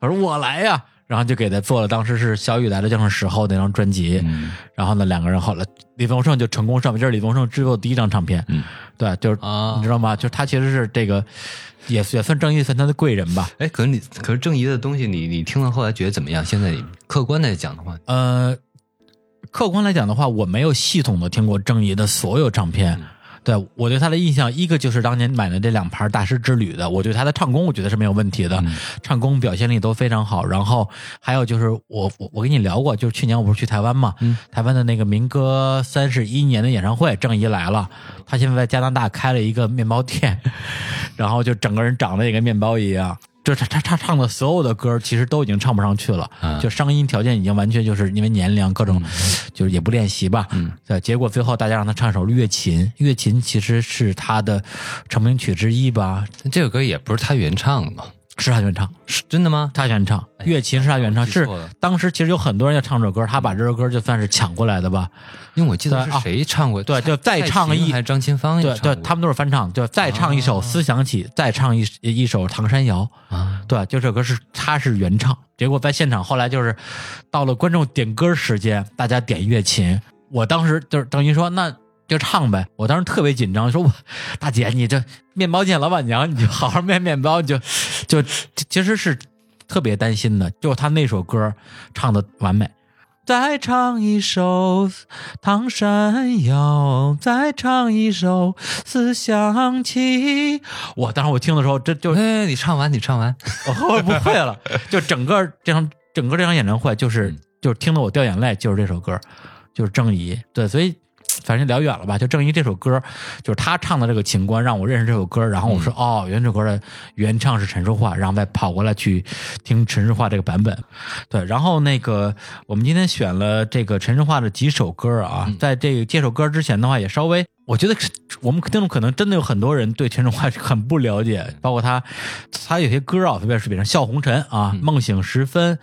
我说我来呀。然后就给他做了，当时是小雨来了就是时候那张专辑，嗯。然后呢，两个人后来李宗盛就成功上面，这是李宗盛制作的第一张唱片，嗯，对，就是、啊。你知道吗？就是他其实是这个也也算郑怡算他的贵人吧，哎，可是你可是郑怡的东西你，你听了后来觉得怎么样？现在你客观的讲的话，呃，客观来讲的话，我没有系统的听过郑怡的所有唱片。对我对他的印象，一个就是当年买的这两盘《大师之旅》的，我对他的唱功我觉得是没有问题的，唱功表现力都非常好。然后还有就是我我我跟你聊过，就是去年我不是去台湾嘛，台湾的那个民歌三十一年的演唱会，郑怡来了，他现在在加拿大开了一个面包店，然后就整个人长得也跟面包一样。就是他他他唱的所有的歌，其实都已经唱不上去了，嗯就声音条件已经完全就是因为年龄各种，就是也不练习吧。嗯，对，结果最后大家让他唱首《月琴》，《月琴》其实是他的成名曲之一吧，这首歌也不是他原唱的嘛？是他原唱，是真的吗？他原唱，哎《乐琴》是他原唱，是当时其实有很多人要唱这首歌，他把这首歌就算是抢过来的吧。因为我记得是谁唱过？对就再唱一还是张清芳也对对，他们都是翻唱，就再唱一首《思想起》，再唱一一首《唐山谣》。啊，对，就这歌是他是原唱，结果在现场后来就是到了观众点歌时间，大家点乐琴，我当时就是等于说那就唱呗，我当时特别紧张，说我大姐你这面包店老板娘，你就好好卖面包，你就就其实是特别担心的，就他那首歌唱的完美。再唱一首《唐山谣》，再唱一首《思想起》。我当时我听的时候，这就哎，你唱完，你唱完，我后来不会了，就整个这场整个这场演唱会，就是、就是听得我掉眼泪，就是这首歌，就是郑怡。对，所以反正聊远了吧，就正因这首歌，就是他唱的这个情关，让我认识这首歌，然后我说、哦，原首歌的原唱是陈淑桦，然后再跑过来去听陈淑桦这个版本。对，然后那个我们今天选了这个陈淑桦的几首歌啊，在这个这首歌之前的话，也稍微。我觉得我们听众可能真的有很多人对陈淑桦很不了解，包括他，他有些歌啊，特别是比如《笑红尘》啊，梦醒时分》，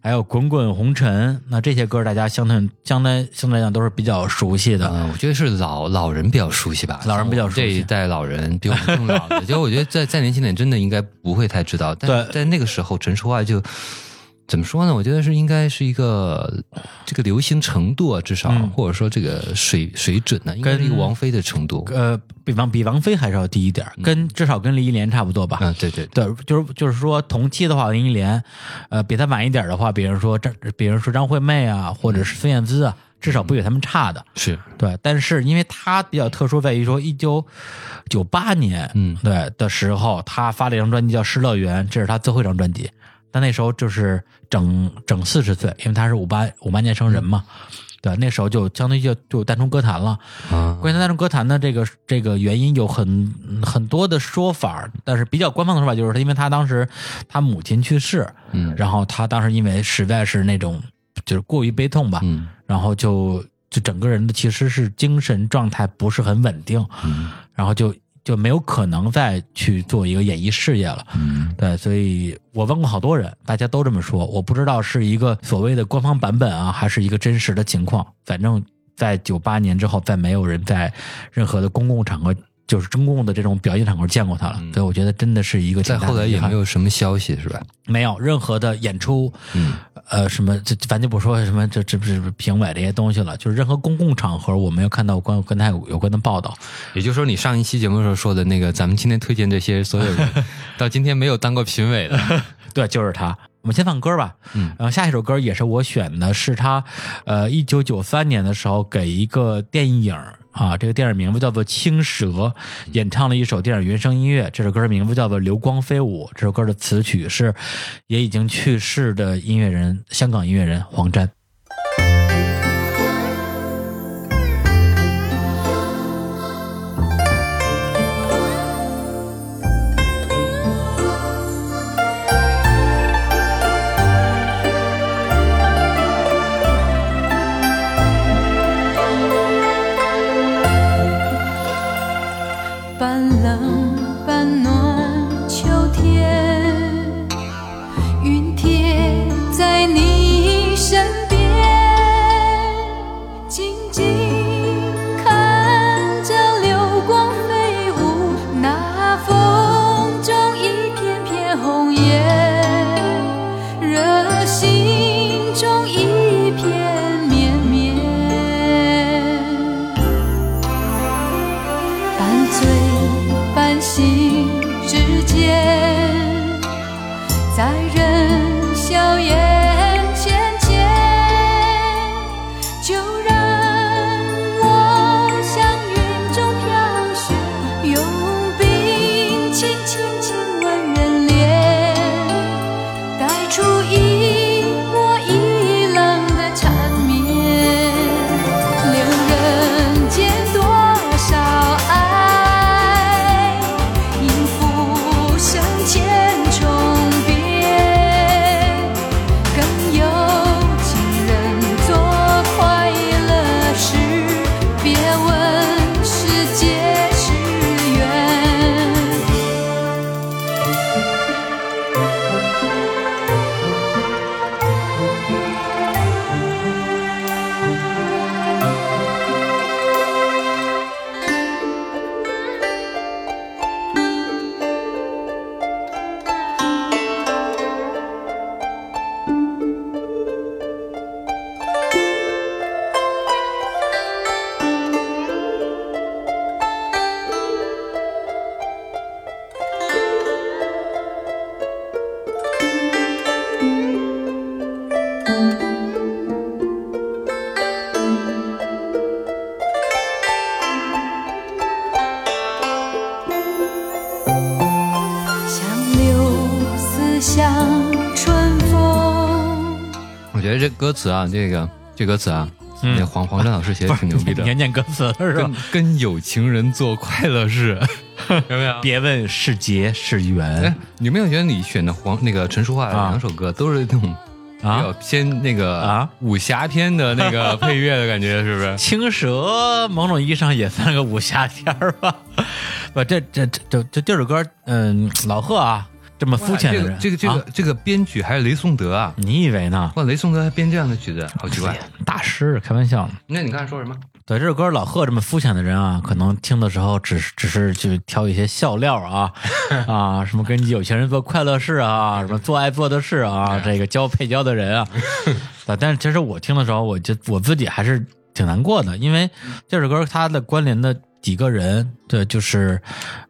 还有《滚滚红尘》，那这些歌大家相对相对相对来讲都是比较熟悉的。嗯，我觉得是老老人比较熟悉吧，老人比较熟悉这一代老人比我们更老的，就我觉得再再年轻点，真的应该不会太知道。但对在那个时候，陈淑桦就怎么说呢？我觉得是应该是一个这个流行程度啊，至少、嗯或者说这个水水准呢，应该是一个王菲的程度。呃，比王比王菲还是要低一点，跟至少跟林忆莲差不多吧。嗯，对对对，就是就是说同期的话，林忆莲，呃，比她晚一点的话，比如说张，比如说张惠妹啊，或者是孙燕姿啊，至少不比他们差的。是，对，但是因为她比较特殊，在于说一九九八年，嗯对的时候，她发了一张专辑叫《失乐园》，这是她最后一张专辑。但那时候就是整整四十岁，因为他是五八五八年生人嘛，对，那时候就相当于就就淡出歌坛了。啊，关于他淡出歌坛的这个这个原因有很很多的说法，但是比较官方的说法就是，因为他当时他母亲去世，嗯然后他当时因为实在是那种就是过于悲痛吧，嗯然后就就整个人的其实是精神状态不是很稳定，嗯然后就就没有可能再去做一个演艺事业了。嗯对，所以我问过好多人，大家都这么说，我不知道是一个所谓的官方版本啊，还是一个真实的情况。反正，在九八年之后，再没有人在任何的公共场合就是中共的这种表演场合见过他了，所以我觉得真的是一个挺再后来也没有什么消息是吧？没有任何的演出，嗯，呃，什么这咱就不说什么这这不是评委这些东西了，就是任何公共场合我没有看到关跟他有有关的报道。也就是说，你上一期节目的时候说的那个，咱们今天推荐这些所有人，到今天没有当过评委的，对，就是他。我们先放歌吧，嗯然后下一首歌也是我选的，是他，呃，一九九三年的时候给一个电影啊，这个电影名字叫做《青蛇》，演唱了一首电影原声音乐，这首歌名字叫做《流光飞舞》，这首歌的词曲是也已经去世的音乐人，香港音乐人黄沾。词啊，这个这歌词啊，嗯那黄黄沾老师写的挺牛逼的你，念念歌词是吧跟？跟有情人做快乐事，有没有？别问是劫是缘有没有觉得你选的黄那个陈淑桦两首歌都是那种比较啊。偏那个啊武侠片的那个 配乐的感觉，是不是？青蛇某种意义上也算个武侠片儿吧，不，这这这这这这首歌，嗯，老贺啊，这么肤浅的人，这个这个这啊个这个编曲还是雷颂德啊！你以为呢？哇，雷颂德还编这样的曲子，好奇怪。大师，开玩笑呢。那你刚才说什么？对这首歌，老贺这么肤浅的人啊，可能听的时候只是只是去挑一些笑料啊 啊，什么跟有钱人做快乐事啊，什么做爱做的事啊，这个交配交的人啊，啊 但是其实我听的时候，我就我自己还是挺难过的，因为这首歌它的关联的几个人，对，就是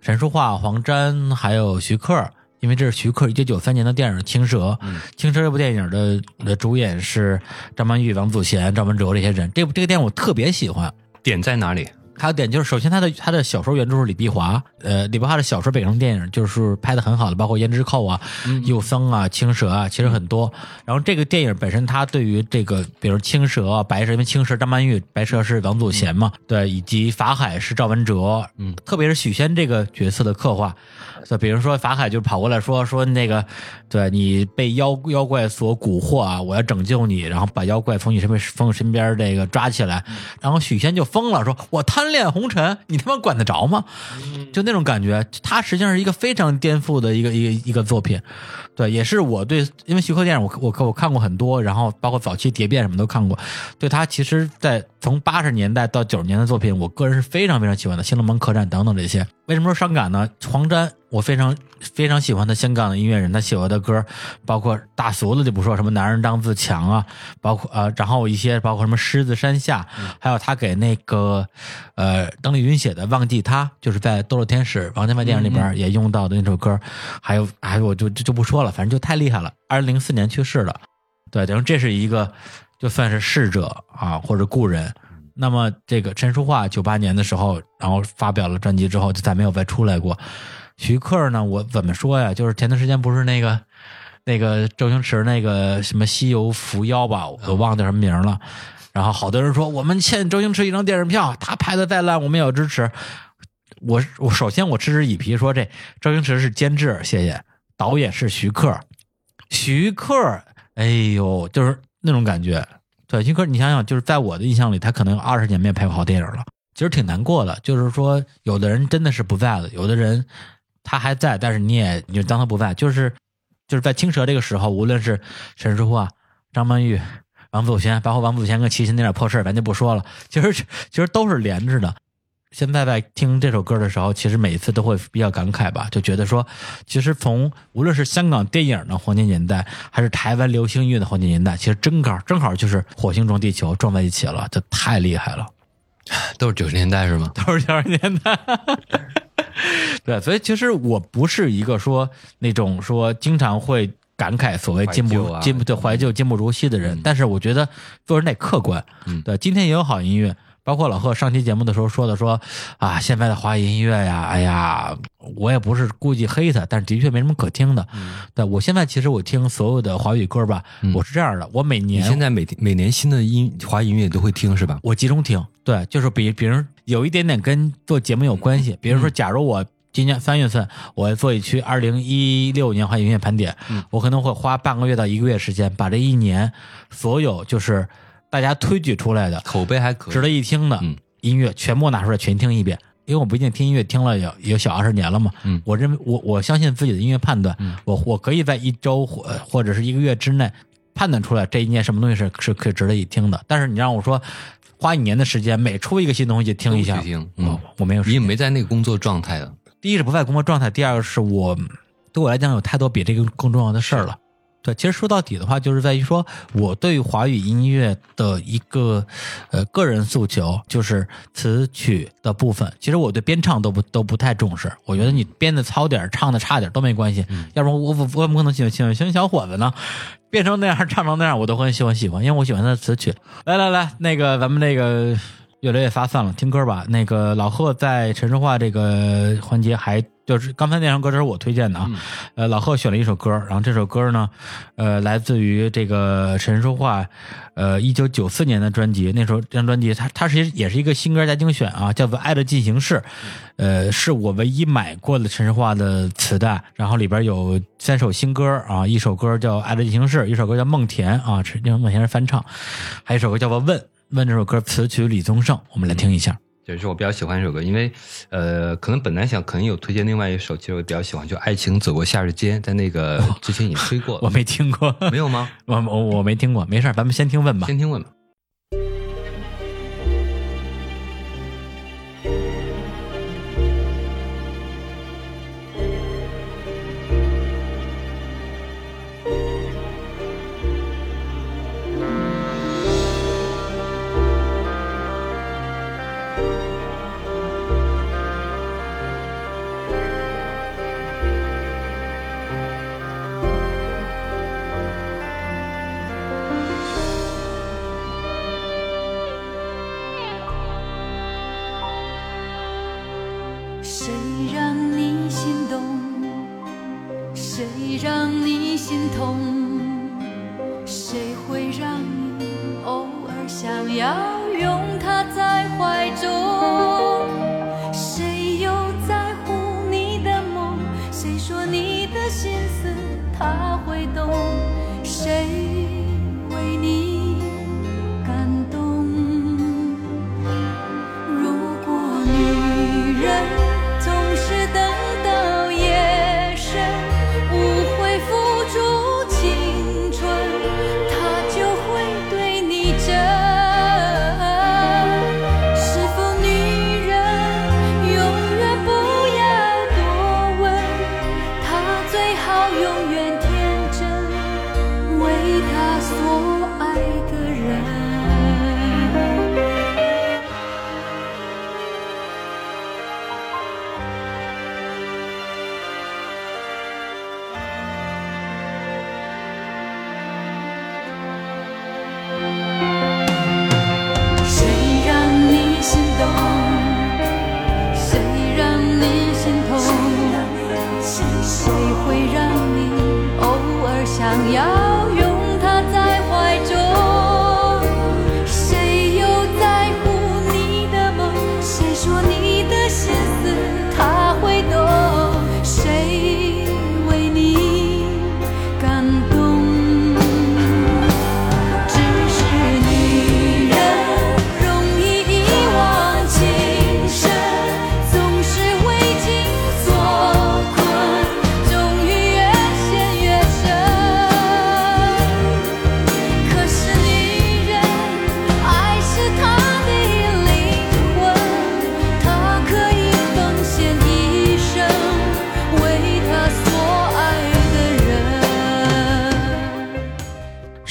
陈淑桦、黄沾还有徐克。因为这是徐克一九九三年的电影《青蛇》，青蛇》这部电影的的主演是张曼玉、王祖贤、赵文卓这些人。这部这个电影我特别喜欢，点在哪里？还有点就是，首先他的他的小说原著是李碧华，呃，李碧华的小说改成电影就是拍的很好的，包括《胭脂扣》啊、幼僧啊、青蛇啊，其实很多。然后这个电影本身，它对于这个，比如青蛇啊、白蛇，因为青蛇张曼玉，白蛇是王祖贤嘛，对，以及法海是赵文哲，嗯，特别是许仙这个角色的刻画。就比如说法海就跑过来说说那个，对你被妖妖怪所蛊惑啊，我要拯救你，然后把妖怪从你身边从你身边这个抓起来，然后许仙就疯了，说我贪贪恋红尘，你他妈管得着吗？就那种感觉，它实际上是一个非常颠覆的一个一个一个作品。对，也是我对，因为徐克电影我我我看过很多，然后包括早期蝶变什么都看过。对他，其实，在从八十年代到九十年代的作品，我个人是非常非常喜欢的，《新龙门客栈》等等这些。为什么说伤感呢？黄沾，我非常非常喜欢的香港的音乐人，他写过的歌，包括大俗的就不说，什么男人当自强啊，包括呃，然后一些包括什么狮子山下，还有他给那个呃邓丽君写的《忘记他》，就是在《斗罗天使》王家卫电影里边也用到的那首歌，还有还有我就就就不说了，反正就太厉害了。二零零四年去世了，对，等于这是一个就算是逝者啊或者故人。那么这个陈淑桦九八年的时候，然后发表了专辑之后，就再没有再出来过。徐克呢，我怎么说呀？就是前段时间不是那个那个周星驰那个什么《西游伏妖》吧，我都忘掉什么名了。然后好多人说我们欠周星驰一张电影票，他拍的再烂我们也要支持。我我首先我嗤之以鼻，说这周星驰是监制，谢谢，导演是徐克，徐克，哎呦，就是那种感觉。对，徐克，你想想，就是在我的印象里，他可能有二十年没拍过好电影了，其实挺难过的。就是说，有的人真的是不在了，有的人他还在，但是你也你就当他不在。就是就是在青蛇这个时候，无论是陈淑桦、张曼玉、王祖贤，包括王祖贤跟齐秦那点破事儿，咱就不说了。其实其实都是连着的。现在在听这首歌的时候，其实每一次都会比较感慨吧，就觉得说，其实从无论是香港电影的黄金年代，还是台湾流行音乐的黄金年代，其实正好正好就是火星撞地球撞在一起了，这太厉害了，都是九十年代是吗？都是九十年代。对，所以其实我不是一个说那种说经常会感慨所谓进步进步对怀旧进不如昔的人，但是我觉得做人得客观。嗯对，今天也有好音乐，包括老贺上期节目的时候说的说啊，现在的华语音乐呀，哎呀，我也不是故意黑他，但是的确没什么可听的。对我现在其实我听所有的华语歌吧，我是这样的，我每你年现在每每年新的音华语音乐都会听是吧？我集中听，对，就是比比如有一点点跟做节目有关系，比如说，假如我今年三月份我做一期二零一六年华语音乐盘点，我可能会花半个月到一个月时间，把这一年所有就是大家推举出来的口碑还可以，值得一听的嗯音乐全部拿出来全听一遍。因为我毕竟听音乐听了有有小二十年了嘛，嗯我认为我我相信自己的音乐判断，我我可以在一周或或者是一个月之内判断出来这一年什么东西是是可以值得一听的。但是你让我说花一年的时间，每出一个新东西听一下，听嗯我我没有时间。你也没在那个工作状态了。第一是不在工作状态，第二个是我对我来讲有太多比这个更重要的事儿了。对，其实说到底的话，就是在于说我对于华语音乐的一个呃个人诉求，就是词曲的部分。其实我对编唱都不都不太重视，我觉得你编的糙点儿，唱的差点儿都没关系。要不然我我我怎么可能喜欢喜欢喜欢小伙子呢？变成那样，唱成那样，我都很喜欢喜欢，因为我喜欢他的词曲。来来来，那个咱们那个越来越发散了，听歌吧。那个老贺在陈淑桦这个环节还就是刚才那首歌，这是我推荐的啊。呃，老贺选了一首歌，然后这首歌呢，呃，来自于这个陈淑桦，呃，一九九四年的专辑。那时候这张专辑，它它是也是一个新歌加精选啊，叫做《爱的进行式》，呃，是我唯一买过的陈淑桦的磁带。然后里边有三首新歌啊，一首歌叫《爱的进行式》，一首歌叫《梦田》啊，是梦田是翻唱，还有一首歌叫做《问》。问这首歌词曲李宗盛，我们来听一下。这是我比较喜欢这首歌，因为呃，可能本来想可能有推荐另外一首，其实我比较喜欢，就《爱情走过夏日街》，在那个之前已经推过了，我没听过，没有吗？我我我没听过，没事儿，咱们先听问吧。先听问吧。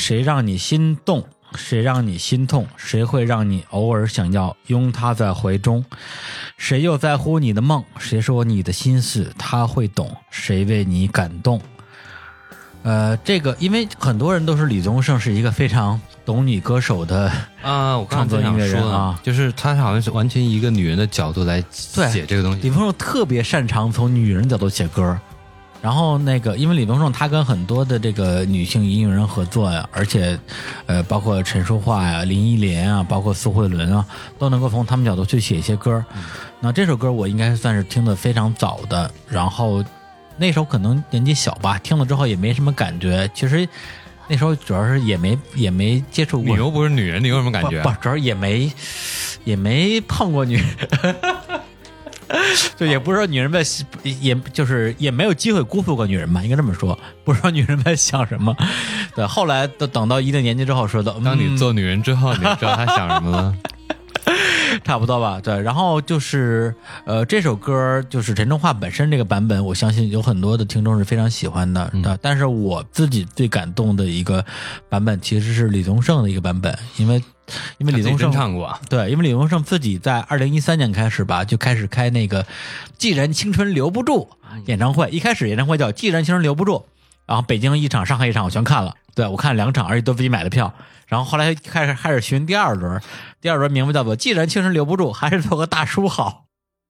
谁让你心动？谁让你心痛？谁会让你偶尔想要拥他在怀中？谁又在乎你的梦？谁说你的心思他会懂？谁为你感动？呃，这个因为很多人都是李宗盛是一个非常懂女歌手的，啊，我刚才创作音乐人想说啊就是他好像是完全一个女人的角度来写这个东西。李宗盛特别擅长从女人角度写歌。然后那个，因为李宗盛他跟很多的这个女性音乐人合作呀，而且，呃，包括陈淑桦呀、林忆莲啊，包括苏慧伦啊，都能够从他们角度去写一些歌。那这首歌我应该算是听的非常早的，然后那时候可能年纪小吧，听了之后也没什么感觉。其实那时候主要是也没也没接触过你又不是女人，你有什么感觉？不，不主要也没也没碰过女人，就也不是说女人在，也就是也没有机会辜负过女人吧，应该这么说，不知道女人们想什么。对，后来等等到一定年纪之后，说的，当你嗯做女人之后，你知道她想什么了？差不多吧，对。然后就是呃，这首歌就是陈淑桦本身这个版本，我相信有很多的听众是非常喜欢的。对，但是我自己最感动的一个版本其实是李宗盛的一个版本，因为因为李宗盛唱过，对，因为李宗盛自己在二零一三年开始吧，就开始开那个“既然青春留不住”演唱会。一开始演唱会叫“既然青春留不住”，然后北京一场、上海一场我全看了，对我看了两场，而且都自己买的票。然后后来开始开始巡第二轮，第二轮名字叫做“既然青春留不住，还是做个大叔好”。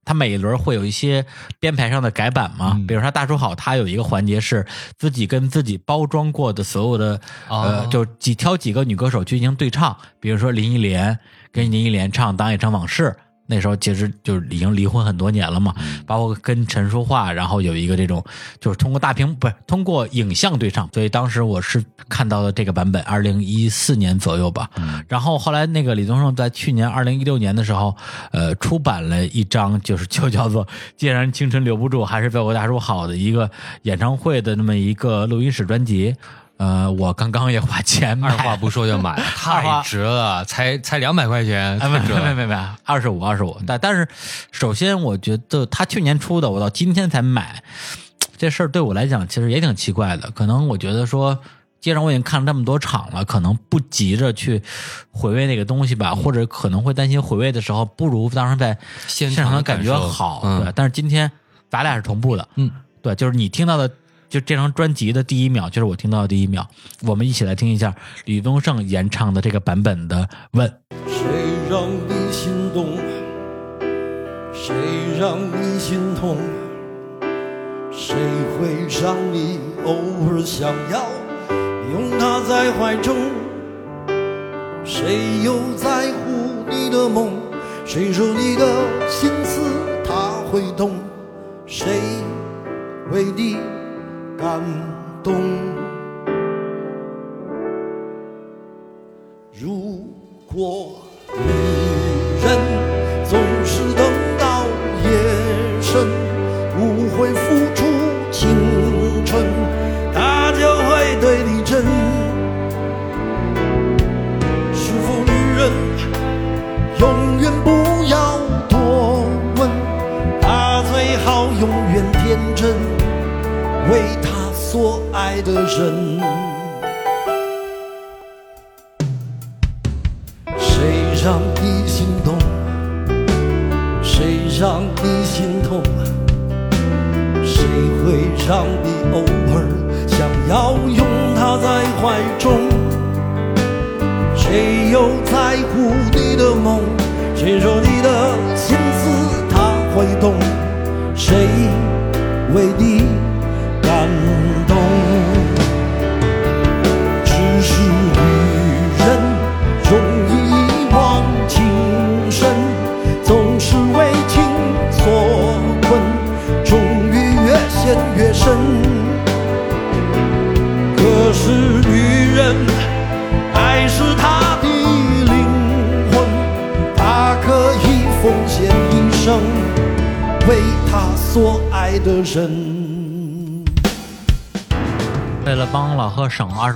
他每一轮会有一些编排上的改版嘛，比如说大叔好，他有一个环节是自己跟自己包装过的所有的、呃，哦就几挑几个女歌手去进行对唱，比如说林忆莲跟林忆莲唱《当一场往事》，那时候其实就是已经离婚很多年了嘛，包括跟陈淑桦，然后有一个这种就是通过大屏不是通过影像对唱，所以当时我是看到了这个版本，二零一四年左右吧。然后后来那个李宗盛在去年二零一六年的时候，呃，出版了一张就是就叫做《既然青春留不住，还是为我大叔好》的一个演唱会的那么一个录音室专辑。呃，我刚刚也花钱买二话不说就买了，太值了，才才两百块钱，啊，没太值了。没没没，二十五二十五。但但是，首先我觉得他去年出的，我到今天才买，这事儿对我来讲其实也挺奇怪的。可能我觉得说，既然我已经看了这么多场了，可能不急着去回味那个东西吧，或者可能会担心回味的时候不如当时在现现场场的感觉好。嗯对，但是今天咱俩是同步的，嗯，对，就是你听到的。就这张专辑的第一秒，就是我听到的第一秒。我们一起来听一下李宗盛演唱的这个版本的《问》。谁让你心动？谁让你心痛？谁会让你偶尔想要拥他在怀中？谁又在乎你的梦？谁说你的心思他会懂？谁为你感动？如果女人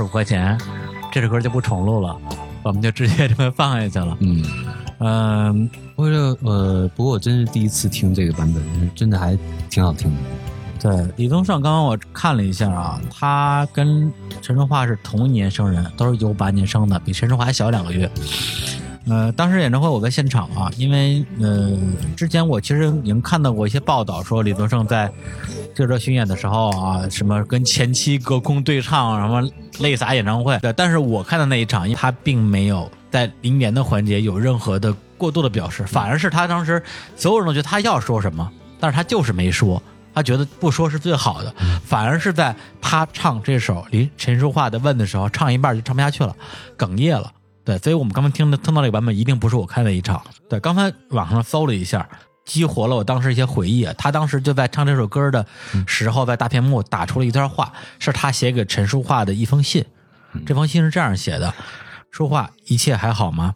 五块钱，这首歌就不重录了，我们就直接这么放下去了。嗯，嗯，我就呃，不过我真是第一次听这个版本，真的还挺好听的。对，李宗盛，刚刚我看了一下啊，他跟陈淑桦是同一年生人，都是九八年生的，比陈淑桦还小两个月。呃，当时演唱会我在现场啊，因为呃，之前我其实已经看到过一些报道，说李宗盛在这周巡演的时候啊，什么跟前妻隔空对唱，什么泪洒演唱会。对，但是我看的那一场，因为他并没有在临演的环节有任何的过度的表示，反而是他当时所有人都觉得他要说什么，但是他就是没说。他觉得不说是最好的，反而是在他唱这首林陈淑桦的《问》的时候，唱一半就唱不下去了，哽咽了。对，所以我们刚刚听的听到这个版本，一定不是我看的一场。对，刚才网上搜了一下，激活了我当时一些回忆。他当时就在唱这首歌的时候，在大屏幕打出了一段话，是他写给陈淑桦的一封信。这封信是这样写的：“淑桦，一切还好吗？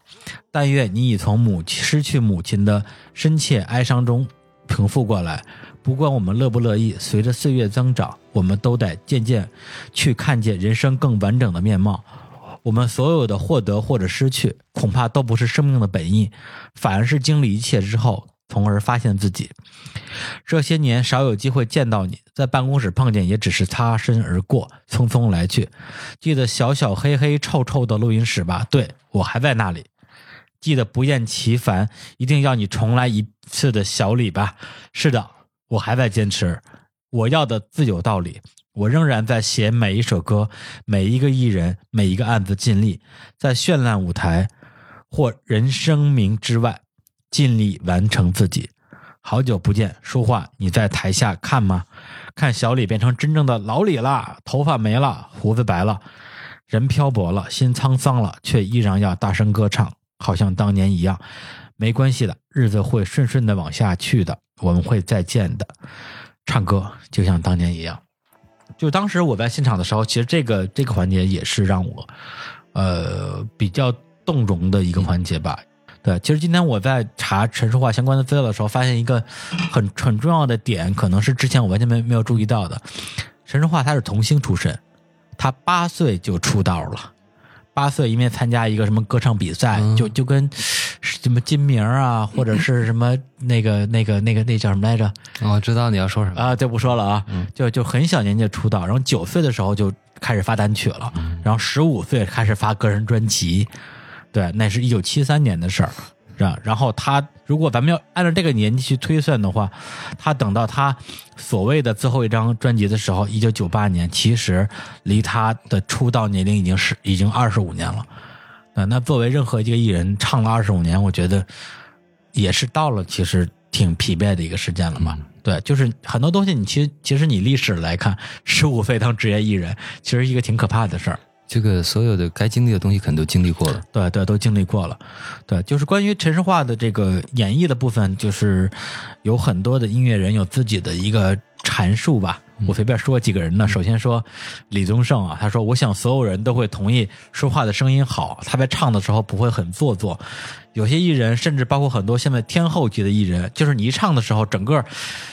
但愿你已从母亲失去母亲的深切哀伤中平复过来。不管我们乐不乐意，随着岁月增长，我们都得渐渐去看见人生更完整的面貌。我们所有的获得或者失去，恐怕都不是生命的本意，反而是经历一切之后，从而发现自己。这些年少有机会见到你，在办公室碰见也只是擦身而过，匆匆来去。记得小小黑黑臭臭的录音室吧？对我还在那里。记得不厌其烦，一定要你重来一次的小李吧？是的，我还在坚持。我要的自有道理。我仍然在写每一首歌，每一个艺人，每一个案子，尽力在绚烂舞台或人生名之外，尽力完成自己。好久不见，说话你在台下看吗？看小李变成真正的老李了，头发没了，胡子白了，人漂泊了，心沧桑了，却依然要大声歌唱，好像当年一样。没关系的，日子会顺顺的往下去的，我们会再见的。唱歌就像当年一样。就当时我在现场的时候，其实这个这个环节也是让我，呃，比较动容的一个环节吧。对，其实今天我在查陈淑桦相关的资料的时候，发现一个很很重要的点，可能是之前我完全没没有注意到的。陈淑桦他是童星出身，他八岁就出道了。八岁因为参加一个什么歌唱比赛，就就跟什么金明啊，或者是什么那个那个那个那叫什么来着？我知道你要说什么。啊，就不说了啊，就就很小年纪出道，然后九岁的时候就开始发单曲了，然后十五岁开始发个人专辑，对，那是一九七三年的事儿，是吧？然后他如果咱们要按照这个年纪去推算的话，他等到他所谓的最后一张专辑的时候，一九九八年，其实离他的出道年龄已经是已经二十五年了。啊，那作为任何一个艺人唱了二十五年，我觉得也是到了其实挺疲惫的一个时间了嘛。对，就是很多东西，你其实其实你历史来看，十五岁当职业艺人，其实一个挺可怕的事儿。这个所有的该经历的东西，可能都经历过了。对对，都经历过了。对，就是关于陈世化的这个演绎的部分，就是有很多的音乐人有自己的一个阐述吧。我随便说几个人呢。首先说李宗盛啊，他说：“我想所有人都会同意，说话的声音好，他在唱的时候不会很做作。有些艺人，甚至包括很多现在天后级的艺人，就是你一唱的时候，整个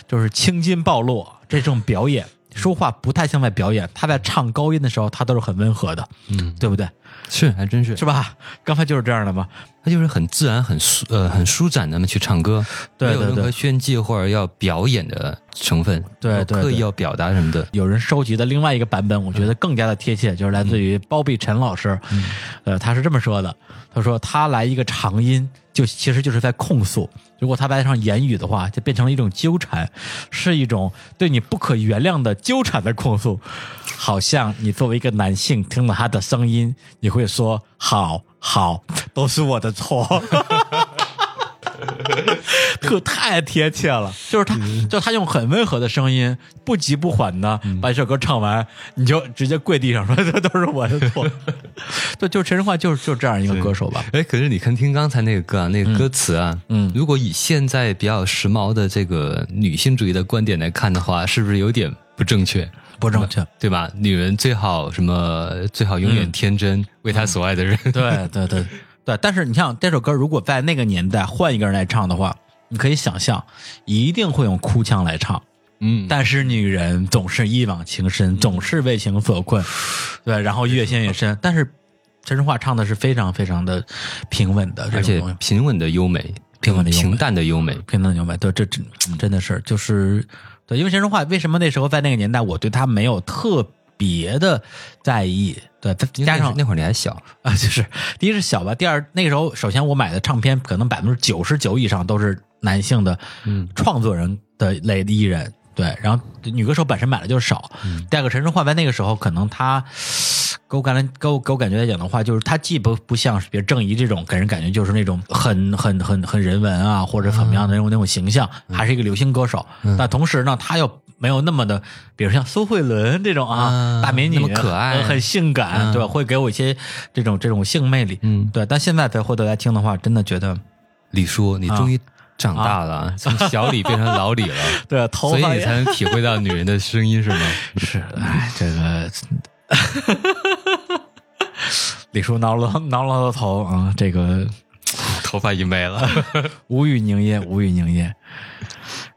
就是青筋暴露，这种表演。”说话不太像在表演，他在唱高音的时候，他都是很温和的，嗯，对不对？是还真是，是吧？刚才就是这样的嘛。他就是很自然、很舒呃很舒展的去唱歌，对对对没有任何炫技或者要表演的成分，对刻意要表达什么的。有人收集的另外一个版本，我觉得更加的贴切，就是来自于包碧晨老师。呃，他是这么说的：他说他来一个长音，就其实就是在控诉；如果他来上言语的话，就变成了一种纠缠，是一种对你不可原谅的纠缠的控诉。好像你作为一个男性，听了他的声音，你会说：“好好，都是我的错。”特太贴切了，就是他，就他用很温和的声音，不急不缓的把这首歌唱完，你就直接跪地上说 这都是我的错。对，就陈淑桦就是就这样一个歌手吧。哎，可是你看听刚才那个歌啊，那个歌词啊，嗯如果以现在比较时髦的这个女性主义的观点来看的话，是不是有点不正确？不正确，对吧？女人最好什么？最好永远天真，为她所爱的人。对 对对对。但是你像这首歌，如果在那个年代换一个人来唱的话，你可以想象，一定会用哭腔来唱。嗯，但是女人总是一往情深，总是为情所困，对，然后越陷越深。但是陈淑桦唱的是非常非常的平稳的，而且平稳的优美，平稳的优美平淡的优美。平淡的优美，对，这真真的是就是对，因为陈淑桦为什么那时候在那个年代，我对他没有特别的在意，对，再加上那会儿你还小，啊，就是第一是小吧，第二那个时候，首先我买的唱片可能百分之九十九以上都是男性的嗯创作人的类的艺人，对，然后女歌手本身买的就少。第二个陈淑桦在那个时候，可能她给我感觉给我给我感觉来讲的话，就是她既不不像是比如郑怡这种给人感觉就是那种很很很很人文啊，或者怎么样的那种那种形象，还是一个流行歌手。但同时呢，她又没有那么的，比如像苏慧伦这种啊，啊大美女，那么可爱呃很性感，嗯对吧？会给我一些这种这种性魅力。嗯对。但现在再回头来听的话，真的觉得，李叔，你终于长大了，从小李变成老李了，对啊头发所以你才能体会到女人的声音，是吗？是，哎，这个 李叔挠了挠了挠头啊，这个头发已没了。无语凝噎，无语凝噎。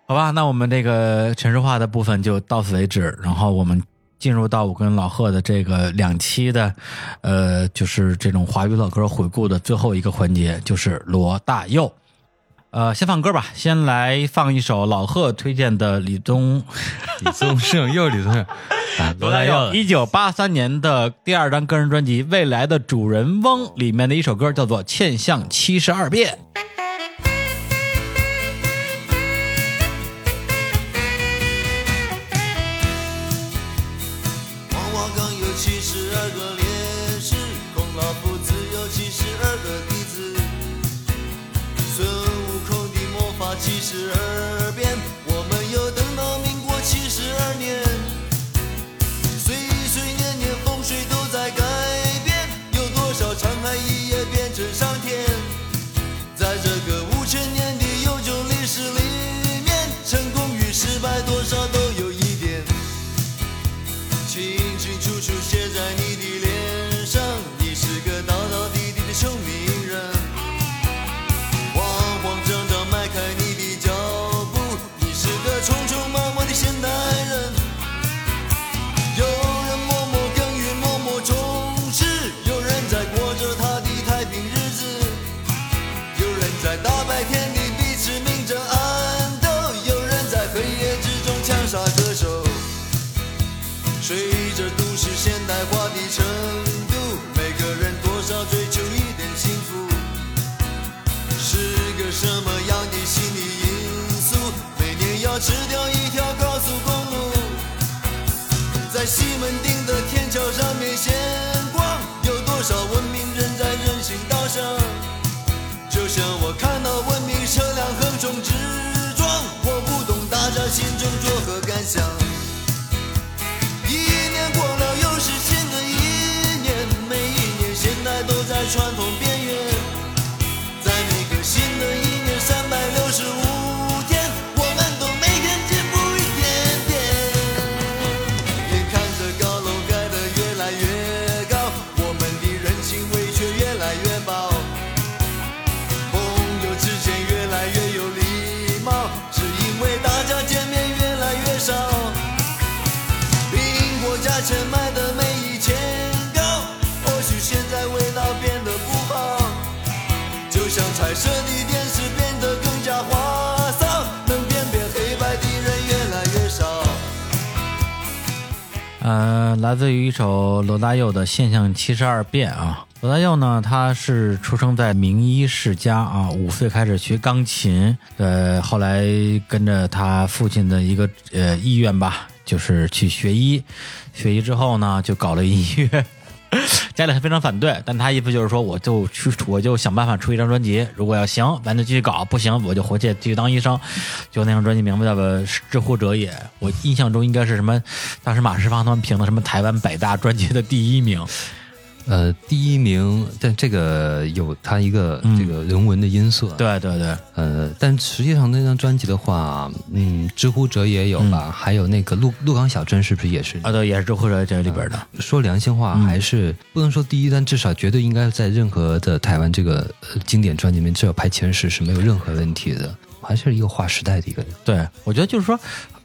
好吧，那我们这个陈述化的部分就到此为止，然后我们进入到我跟老贺的这个两期的，呃，就是这种华语老歌回顾的最后一个环节，就是罗大佑。呃，先放歌吧，先来放一首老贺推荐的李宗。李宗盛又是李宗盛，啊罗大佑。一九八三年的第二张个人专辑《未来的主人翁》里面的一首歌叫做《欠相七十二变》。吃掉一条高速公路，在西门町的天桥上面闲逛，有多少文明人在人行道上？就像我看到文明车辆横冲直撞，我不懂大家心中作何感想。钱买的没以前高或许现在味道变得不好就像彩色的电视变得更加花哨能辨别黑白的人越来越少。嗯来自于一首罗大佑的现象七十二变啊。罗大佑呢他是出生在名医世家啊五岁开始学钢琴呃后来跟着他父亲的一个呃意愿吧就是去学医。学习之后呢，就搞了音乐。家里还非常反对，但他意思就是说，我就去，我就想办法出一张专辑。如果要行，咱就继续搞；不行，我就回去继续当医生。就那张专辑名字叫做《知乎者也》，我印象中应该是什么？当时马世芳他们评的什么台湾百大专辑的第一名。呃，第一名，但这个有它一个嗯这个人文的因素。，对对对，呃，但实际上那张专辑的话，嗯，知乎者也有吧，还有那个鹿鹿港小镇是不是也是？啊对，也是知乎者这里边的。说良心话，还是不能说第一，但至少绝对应该在任何的台湾这个呃经典专辑里面，至少排前十是没有任何问题的，还是一个划时代的一个人。对，我觉得就是说，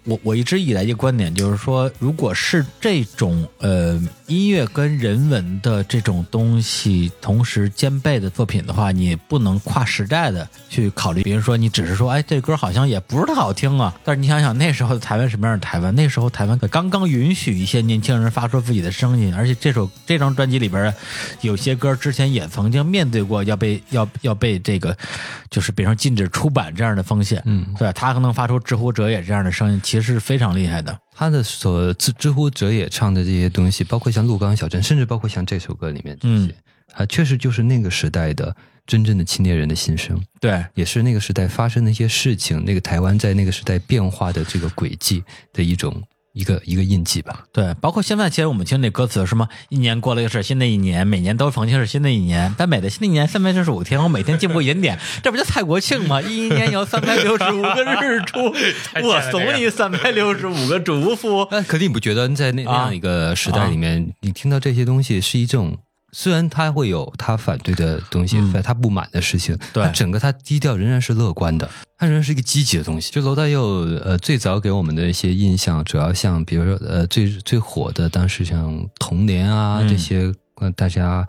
我我一直以来一个观点就是说，如果是这种呃音乐跟人文的这种东西同时兼备的作品的话，你不能跨时代的去考虑。比如说，你只是说，哎，这歌好像也不是特好听啊。但是你想想，那时候的台湾什么样的台湾？那时候台湾可刚刚允许一些年轻人发出自己的声音，而且这首这张专辑里边有些歌之前也曾经面对过要被要要被这个就是比如说禁止出版这样的风险。嗯对他可能发出知乎者也这样的声音，其实是非常厉害的。他的所知知乎者也唱的这些东西，包括像鹿港小镇，甚至包括像这首歌里面这些，啊，确实就是那个时代的真正的青年人的心声，对，也是那个时代发生的一些事情，那个台湾在那个时代变化的这个轨迹的一种一个一个印记吧。对，包括现在，其实我们听那歌词什么，一年过了又是新的一年，每年都逢庆是新的一年，但每的新的一年三百六十五天，我每天进步一点点，这不就蔡国庆吗？一年有三百六十五个日出，我 送你三百六十五个祝福。那肯定不觉得在那那啊样一个时代里面，你听到这些东西是一种。虽然他会有他反对的东西，他不满的事情，嗯对。他整个他低调仍然是乐观的，他仍然是一个积极的东西。就罗大佑，呃，最早给我们的一些印象，主要像比如说，呃，最最火的当时像《童年》啊、嗯。这些，呃，大家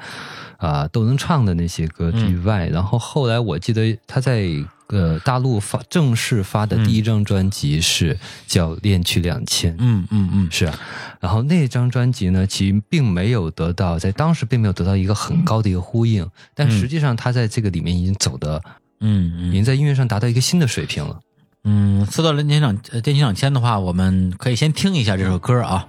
啊、都能唱的那些歌之嗯。外，然后后来我记得他在呃大陆发正式发的第一张专辑是叫《恋曲两千》，嗯嗯嗯，是啊，然后那张专辑呢，其实并没有得到在当时并没有得到一个很高的一个呼应，但实际上他在这个里面已经走的，嗯已经在音乐上达到一个新的水平了。嗯，说到恋曲两呃电曲两千的话，我们可以先听一下这首歌啊。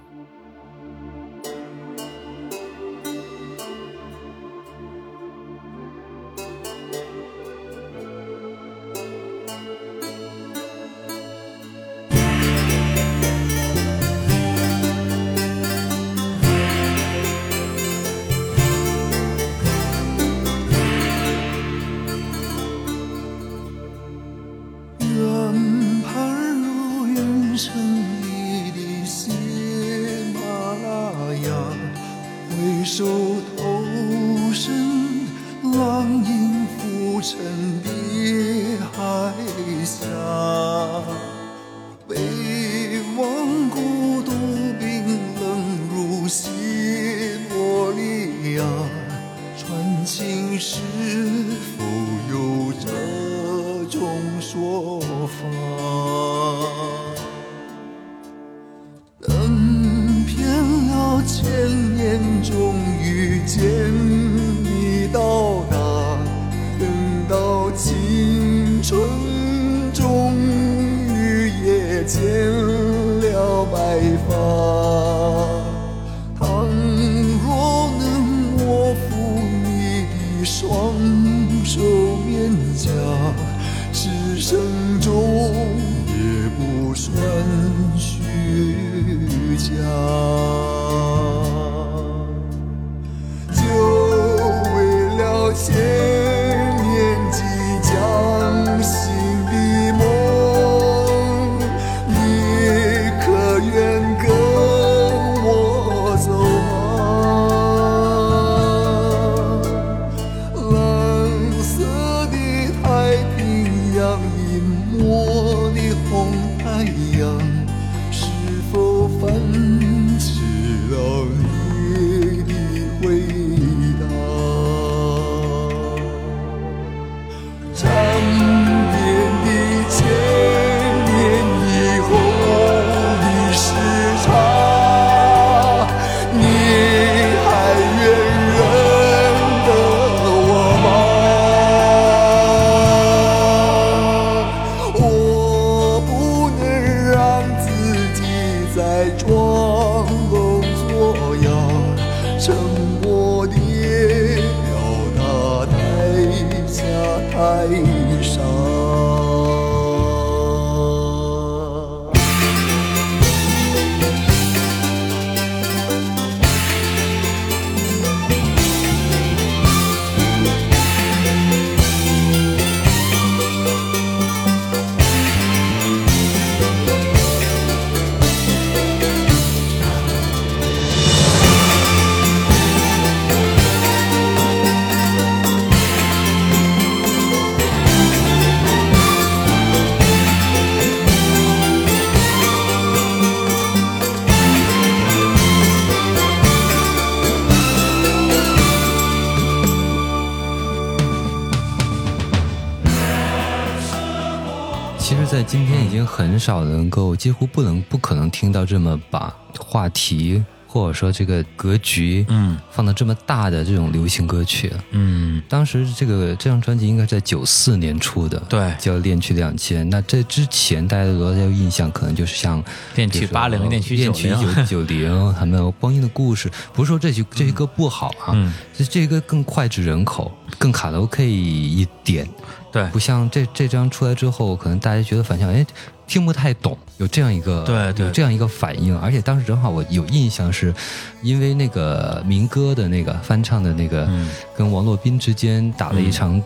很少能够，几乎不能、不可能听到这么把话题或者说这个格局，嗯放到这么大的这种流行歌曲。嗯，当时这个这张专辑应该在九四年出的，对叫《恋曲两千》。那这之前大家对罗大印象可能就是像恋曲八零恋曲恋曲九九零，还有《光阴的故事》。不是说这些这些歌不好啊，嗯这这些歌更脍炙人口，更卡拉 OK 一点。对不像这这张出来之后，可能大家觉得反向，哎，听不太懂，有这样一个对对有这样一个反应。而且当时正好我有印象是，因为那个民歌的那个翻唱的那个，嗯跟王洛宾之间打了一场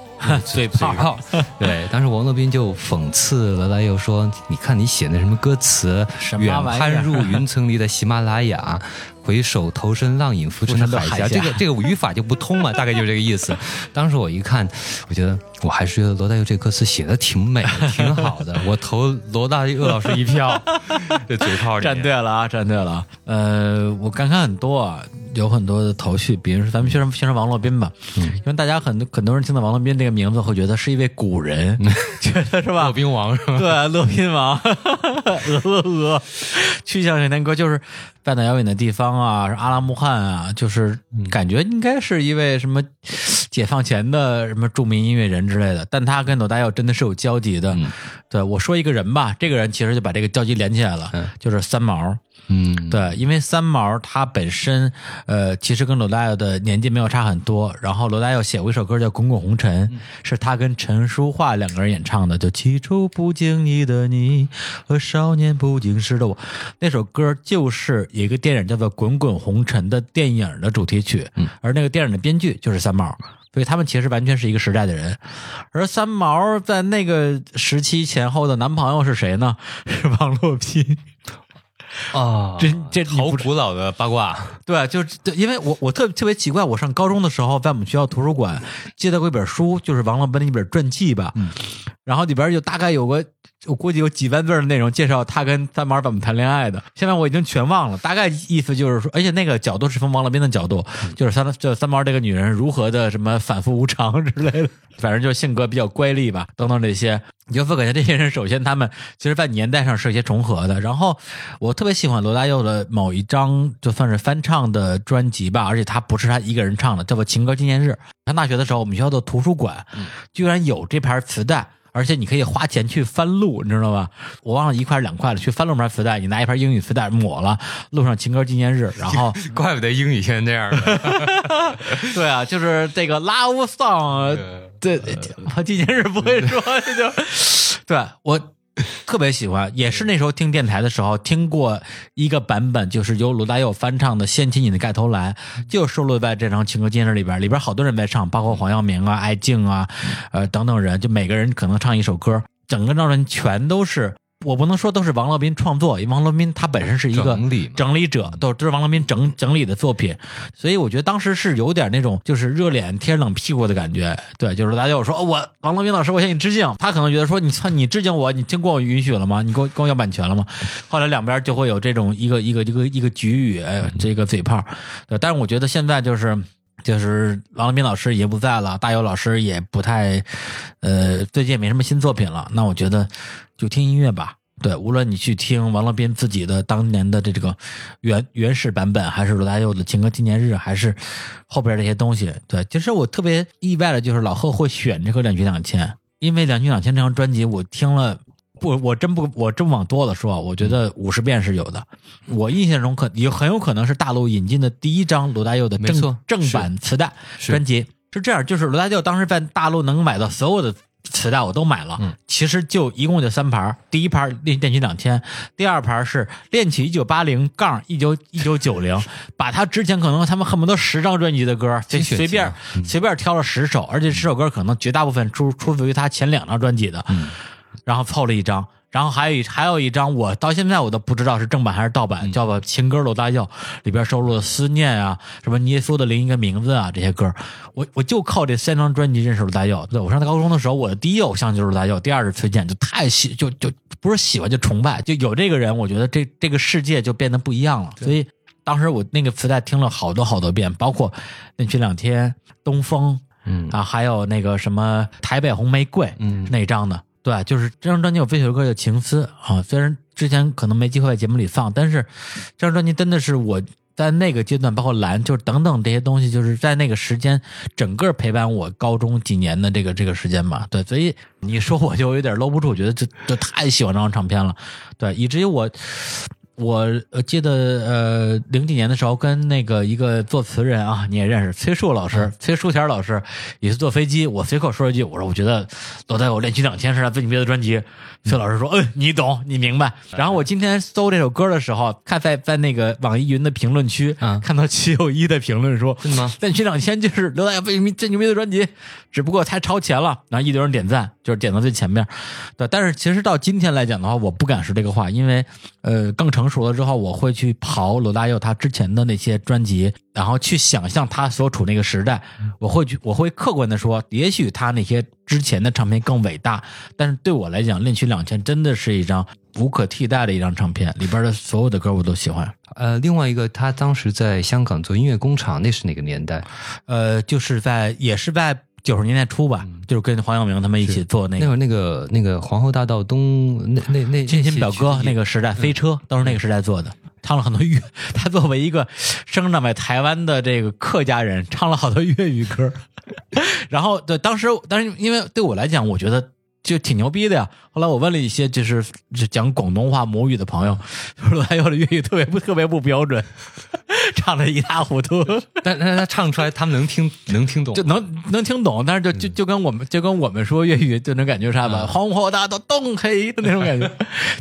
嘴炮炮。对，当时王洛宾就讽刺罗大佑说：“你看你写的什么歌词，远攀入云层里的喜马拉雅。”回首投身浪影浮沉的海峡，这个这个语法就不通嘛，大概就是这个意思。当时我一看，我觉得我还是觉得罗大佑这歌词写的挺美的，挺好的，我投罗大佑老师一票。这嘴炮里面站对了啊，站对了啊。呃，我感慨很多啊，有很多的头绪，比如说咱们先说先说王洛宾吧，嗯因为大家很多很多人听到王洛宾这个名字会觉得是一位古人，觉得是吧？洛宾王是吧？对，乐宾王，鹅鹅鹅，去向少年歌就是半岛遥远的地方啊，阿拉木汗啊，就是感觉应该是一位什么解放前的什么著名音乐人之类的，但他跟罗大佑真的是有交集的。对我说一个人吧，这个人其实就把这个交集连起来了，嗯就是三毛。嗯，对，因为三毛他本身，呃，其实跟罗大佑的年纪没有差很多。然后罗大佑写过一首歌叫《滚滚红尘》，是他跟陈淑桦两个人演唱的，就起初不经意的你和少年不经事的我。那首歌就是一个电影叫做《滚滚红尘》的电影的主题曲，而那个电影的编剧就是三毛。所以他们其实完全是一个时代的人，而三毛在那个时期前后的男朋友是谁呢？是 王洛宾。啊，这这好古老的八卦。对，就是对，因为我我特特别奇怪，我上高中的时候在我们学校图书馆借到过一本书，就是王洛宾的一本传记吧，嗯然后里边就大概有个我估计有几万字的内容介绍他跟三毛怎么谈恋爱的，现在我已经全忘了，大概意思就是说，而且那个角度是从王洛宾的角度，嗯就是三就三毛这个女人如何的什么反复无常之类的，反正就是性格比较乖戾吧，等等这些，你就会感觉这些人首先他们其实在年代上是有一些重合的，然后我特别喜欢罗大佑的某一张就算是翻唱的专辑吧，而且他不是他一个人唱的，叫做《情歌纪念日》。上大学的时候，我们学校的图书馆居然有这盘磁带。而且你可以花钱去翻录，你知道吧？我忘了一块两块了。去翻录盘磁带，你拿一盘英语磁带抹了，录上情歌纪念日，然后怪不得英语现在这样的。对啊，就是这个 love song，对，我 纪念日不会说，这就对我 特别喜欢，也是那时候听电台的时候听过一个版本，就是由罗大佑翻唱的《掀起你的盖头来》，就收录在这张情歌精神里边，里边好多人在唱，包括黄耀明啊、艾静啊，呃等等人，就每个人可能唱一首歌，整个让人全都是。我不能说都是王洛宾创作，因为王洛宾他本身是一个整理整理者，都都是王洛宾整整理的作品，所以我觉得当时是有点那种就是热脸贴冷屁股的感觉。对，就是大家有说、哦我王洛宾老师，我向你致敬，他可能觉得说你操你致敬我，你经过我允许了吗？你给我跟我要版权了吗？后来两边就会有这种一个一个一个一个局语，哎，这个嘴炮。对，但是我觉得现在就是。就是王洛宾老师已经不在了，大友老师也不太，呃，最近也没什么新作品了。那我觉得就听音乐吧。对，无论你去听王洛宾自己的当年的这个原原始版本，还是罗大佑的《情歌纪念日》，还是后边这些东西，对，其实我特别意外的就是老贺会选这个《两局两千》，因为《两局两千》这张专辑我听了。不，我真不，我真不往多了说，我觉得五十遍是有的。我印象中可也很有可能是大陆引进的第一张罗大佑的正正版磁带专辑，是这样，就是罗大佑当时在大陆能买到所有的磁带，我都买了。嗯，其实就一共就三盘儿，第一盘儿练练曲两千，第二盘是练曲一九八零杠一九一九九零，把他之前可能他们恨不得十张专辑的歌，随精选集随便随便挑了十首，而且十首歌可能绝大部分出出自于他前两张专辑的，嗯然后凑了一张。然后还有一还有一张，我到现在我都不知道是正版还是盗嗯版，叫做《情歌罗大佑》，里边收录了《思念》啊，什么《耶稣的另一个名字》啊这些歌，我我就靠这三张专辑认识罗大佑。对我上高中的时候，我的第一偶像就是罗大佑，第二是崔健，就太喜就就不是喜欢就崇拜，就有这个人，我觉得这这个世界就变得不一样了。所以当时我那个磁带听了好多好多遍，包括《连续两天》《东风》，嗯啊，还有那个什么《台北红玫瑰》，嗯那一张的，对，就是这张专辑有非首歌叫《情思》啊，虽然之前可能没机会在节目里放，但是这张专辑真的是我在那个阶段，包括蓝，就是等等这些东西，就是在那个时间整个陪伴我高中几年的这个这个时间吧，对，所以你说我就有点搂不住，我觉得这这太喜欢这张唱片了，对，以至于我。我呃记得呃零几年的时候，跟那个一个作词人啊，你也认识崔树老师，崔树田老师，也是坐飞机，我随口说一句，我说我觉得老大我练习两天》是他最牛逼的专辑。崔老师说：“嗯，你懂，你明白。”然后我今天搜这首歌的时候，看在在那个网易云的评论区，嗯看到齐友一的评论说：“真的吗《恋曲两千》就是刘大佑最牛逼最牛逼的专辑，只不过太超前了。”然后一堆人点赞，就是点到最前面。对，但是其实到今天来讲的话，我不敢说这个话，因为呃，更成熟了之后，我会去刨罗大佑他之前的那些专辑，然后去想象他所处那个时代，我会去，我会客观的说，也许他那些之前的唱片更伟大，但是对我来讲，《恋曲两千》真的是一张无可替代的一张唱片，里边的所有的歌我都喜欢。呃，另外一个，他当时在香港做音乐工厂，那是哪个年代？呃，就是在也是在九十年代初吧，就是跟黄耀明他们一起做那个那会儿那个那个皇后大道东那那那 亲亲表哥那个个时代，飞车都是那个时代做的，唱了很多粤。他作为一个生长在台湾的这个客家人，唱了好多粤语歌。然后对，当时当时因为对我来讲，我觉得就挺牛逼的呀。后来我问了一些就是就讲广东话母语的朋友，说他有的粤语特别不特别不标准，唱的一塌糊涂。但但是他唱出来，他们能听能听懂就，能能听懂，但是就就就跟我们就跟我们说粤语就能感觉啥吧，嗯红火大道东黑的那种感觉，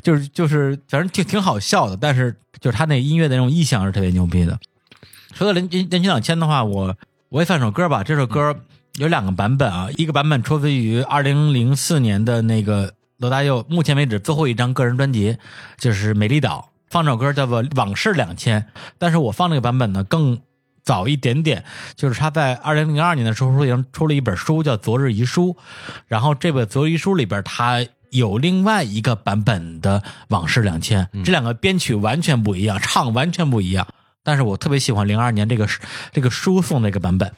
就是就是反正挺挺好笑的，但是就是他那音乐的那种意象是特别牛逼的。说到连连连曲两千的话，我我也放首歌吧，这首歌有两个版本啊，一个版本出自于二零零四年的那个罗大佑目前为止最后一张个人专辑，就是《美丽岛》，放这首歌叫做《往事两千》，但是我放这个版本呢更早一点点，就是他在二零零二年的时候出了出了一本书叫《昨日遗书》，然后这本《昨日遗书》里边他有另外一个版本的《往事两千》，这两个编曲完全不一样，唱完全不一样，但是我特别喜欢零二年这个这个书送那个版本。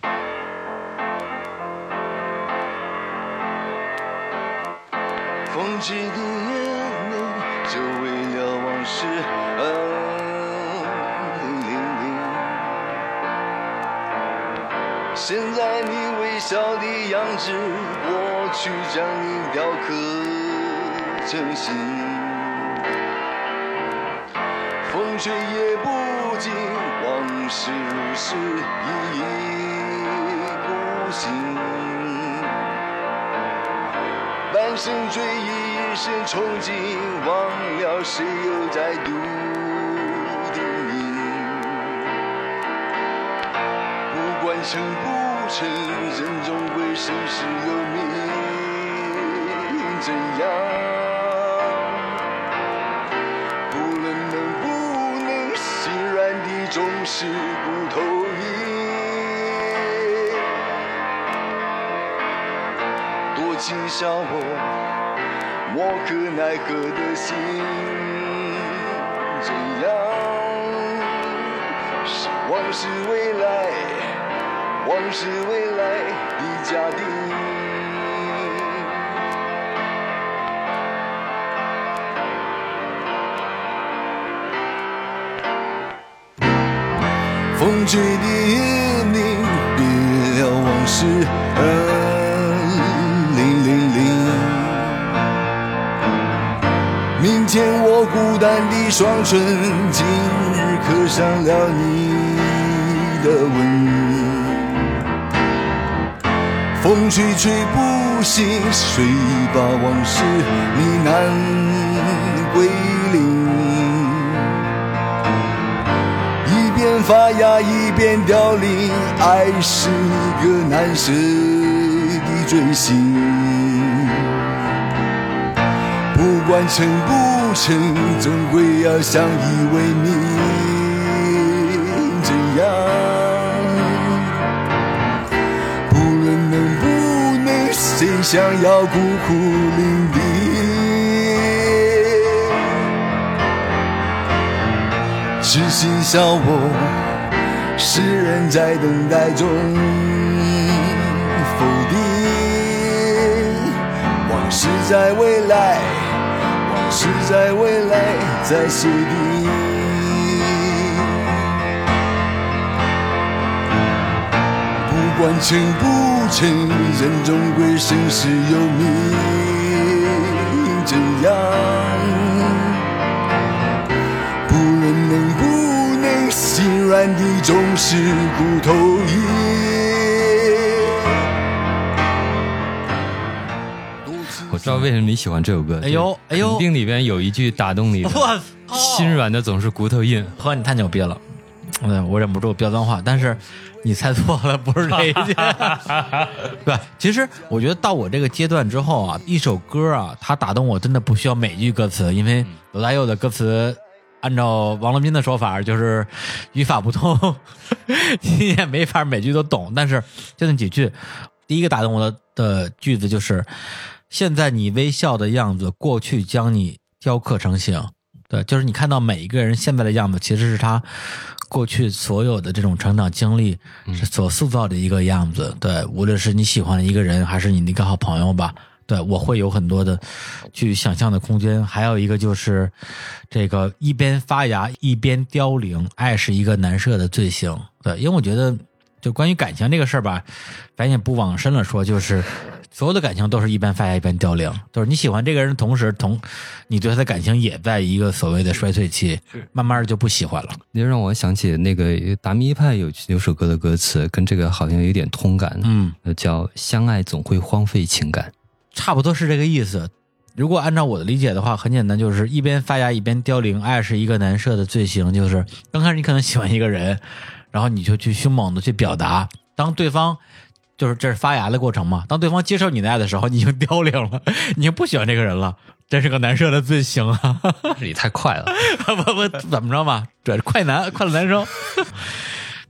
样子，我去将你雕刻成形。风吹也不惊，往事如是，依依不醒。半生追忆，一生憧憬，忘了谁又在读叮咛。不管成不成，人终归生死有命，怎样？不论能不能，心软的总是骨头硬。多情笑我，莫可奈何的心，怎样？是往事未来，往事未来的家庭。风吹的夜里，别了往事，啊，零零零。明天我孤单的双唇，今日刻上了你的吻。风吹吹不醒，谁把往事呢喃归零？一边发芽一边凋零，爱是一个难舍的追寻。不管成不成，总归要相依为命。怎样，想要孤苦伶仃？痴心笑我，世人在等待中否定，往事在未来，往事在未来在写定。管成不成，人终归生死有命，这样。不论能不能，心软的总是骨头硬。我知道为什么你喜欢这首歌。哎呦哎呦肯定里边有一句打动你心软的总是骨头硬。呵，你太牛逼了！嗯，我忍不住飙脏话，但是你猜错了，不是这一句。对，其实我觉得到我这个阶段之后啊，一首歌啊，它打动我真的不需要每句歌词，因为罗大佑的歌词，按照王洛宾的说法，就是语法不通，你也没法每句都懂。但是就那几句，第一个打动我的的句子就是：“现在你微笑的样子，过去将你雕刻成形。”对，就是你看到每一个人现在的样子，其实是他过去所有的这种成长经历是所塑造的一个样子。对，无论是你喜欢的一个人，还是你的一个好朋友吧，对我会有很多的去想象的空间。还有一个就是这个一边发芽一边凋零，爱是一个难赦的罪行。对，因为我觉得就关于感情这个事儿吧，咱也不往深了说，就是。所有的感情都是一边发芽一边凋零，就是你喜欢这个人的同时，同你对他的感情也在一个所谓的衰退期，慢慢的就不喜欢了。你就让我想起那个达米派有有首歌的歌词，跟这个好像有点通感，嗯，呃叫“相爱总会荒废情感差不多是这个意思。如果按照我的理解的话，很简单，就是一边发芽一边凋零，爱是一个难赦的罪行。就是刚开始你可能喜欢一个人，然后你就去凶猛的去表达，当对方就是这是发芽的过程嘛，当对方接受你的爱的时候，你已经凋零了，你已经不喜欢这个人了，这是个难受的罪行啊！”，这里太快了。不不，怎么着吧？这快男快乐男生。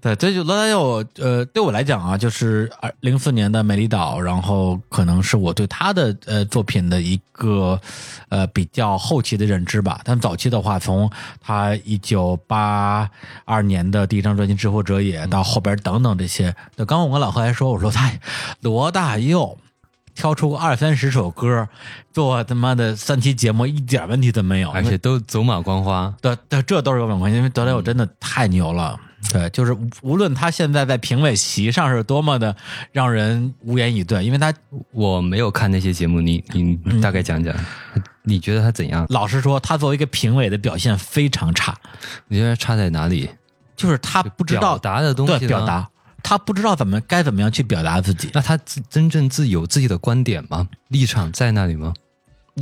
对，这就罗大佑，呃，对我来讲啊，就是二零四年的《美丽岛》，然后可能是我对他的呃作品的一个呃比较后期的认知吧。但早期的话，从他一九八二年的第一张专辑《知乎者也》到后边等等这些，对，刚刚我跟老何还说，我说他罗大佑。挑出个二三十首歌，做他妈的三期节目一点问题都没有，而且都走马观花。对对，这都是有关系，因为德莱友真的太牛了。对，就是无无论他现在在评委席上是多么的让人无言以对，因为他我没有看那些节目，你你你大概讲讲，你觉得他怎样？老实说，他作为一个评委的表现非常差，你觉得差在哪里？就是他不知道表达的东西对表达，他不知道怎么该怎么样去表达自己。那他自真正自有自己的观点吗？立场在那里吗？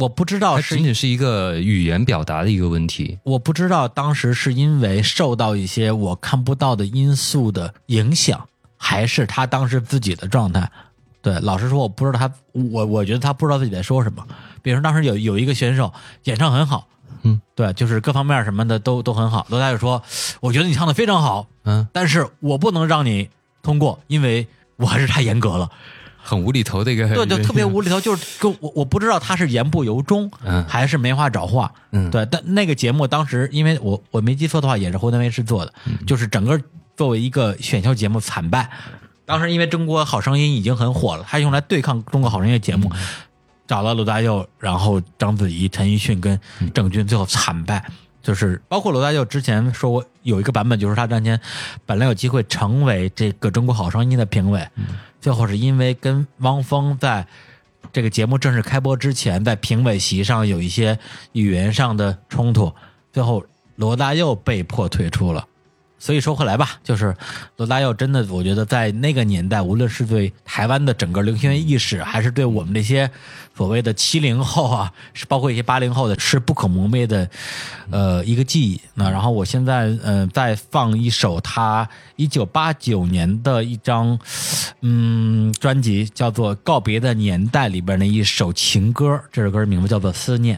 我不知道是仅仅是一个语言表达的一个问题。我不知道当时是因为受到一些我看不到的因素的影响，还是他当时自己的状态。对，老实说，我不知道他，我我觉得他不知道自己在说什么。比如说当时有有一个选手演唱很好，嗯，对，就是各方面什么的都都很好。罗大佑说：“我觉得你唱的非常好，嗯，但是我不能让你通过，因为我还是太严格了。”很无厘头的一个，对，就特别无厘头，就是跟我我不知道他是言不由衷，嗯还是没话找话，嗯对。但那个节目当时，因为我我没记错的话，也是湖南卫视做的，嗯就是整个作为一个选秀节目惨败。当时因为《中国好声音》已经很火了，他用来对抗《中国好声音》的节目，嗯找了罗大佑，然后章子怡、陈奕迅跟嗯郑钧，最后惨败。就是包括罗大佑之前说过有一个版本，就是他当年本来有机会成为这个《中国好声音》的评委，最后是因为跟汪峰在这个节目正式开播之前，在评委席上有一些语言上的冲突，最后罗大佑被迫退出了。所以说回来吧，就是罗大佑真的，我觉得在那个年代，无论是对台湾的整个流行乐意识，还是对我们这些所谓的七零后啊，是包括一些八零后的，是不可磨灭的，呃，一个记忆。那然后我现在呃再放一首他一九八九年的一张嗯专辑，叫做《告别的年代》里边的一首情歌，这首歌名字叫做《思念》。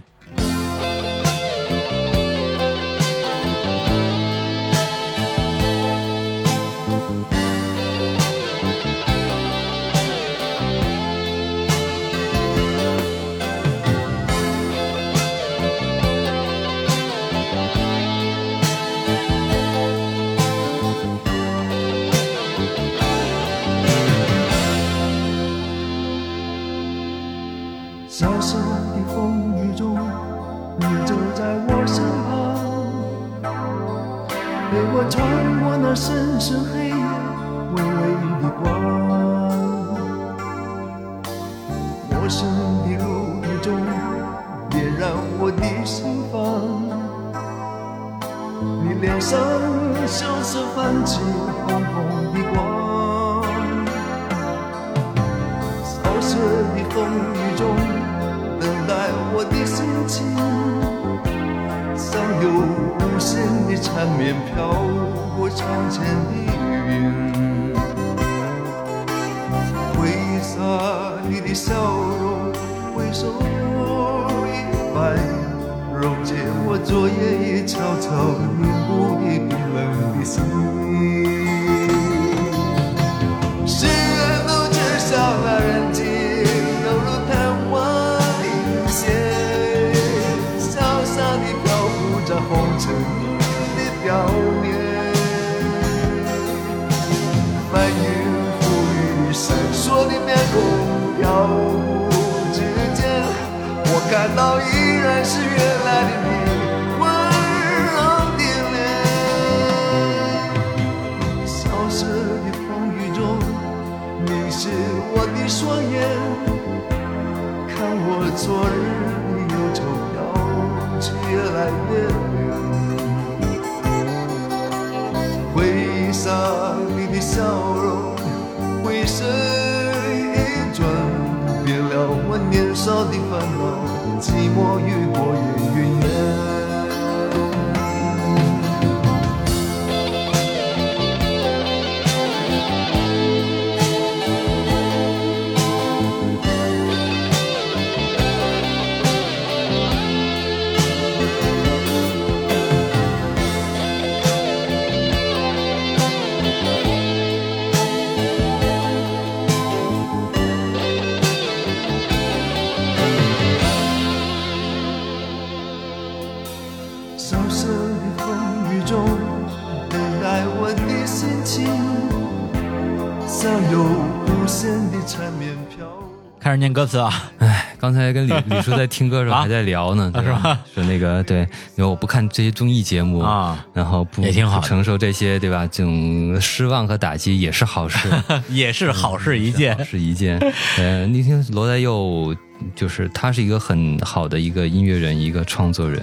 念歌词啊，哎，刚才跟李 李叔在听歌的时候啊还在聊呢，对吧？说那个对，因为我不看这些综艺节目啊，然后不也挺好承受这些对吧？这种失望和打击也是好事，也是好事一件。是一件。呃，你听罗大佑，就是他是一个很好的一个音乐人，一个创作人。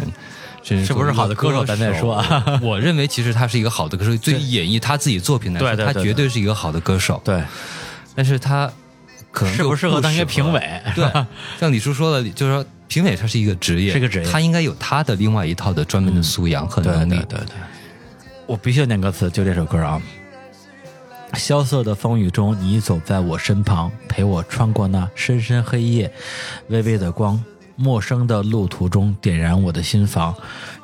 甚至是不是好的歌手咱再说啊我认为其实他是一个好的歌手，对于演绎他自己作品来说，对对对他绝对是一个好的歌手。对，但是他可能适不适合当一个评委 对，像李叔说的，就是说评委他是一个职业，是个职业他应该有他的另外一套的专门的素养和能力。对对对，我必须要念歌词，就这首歌啊。萧瑟的风雨中，你走在我身旁，陪我穿过那深深黑夜，微微的光。陌生的路途中，点燃我的心房。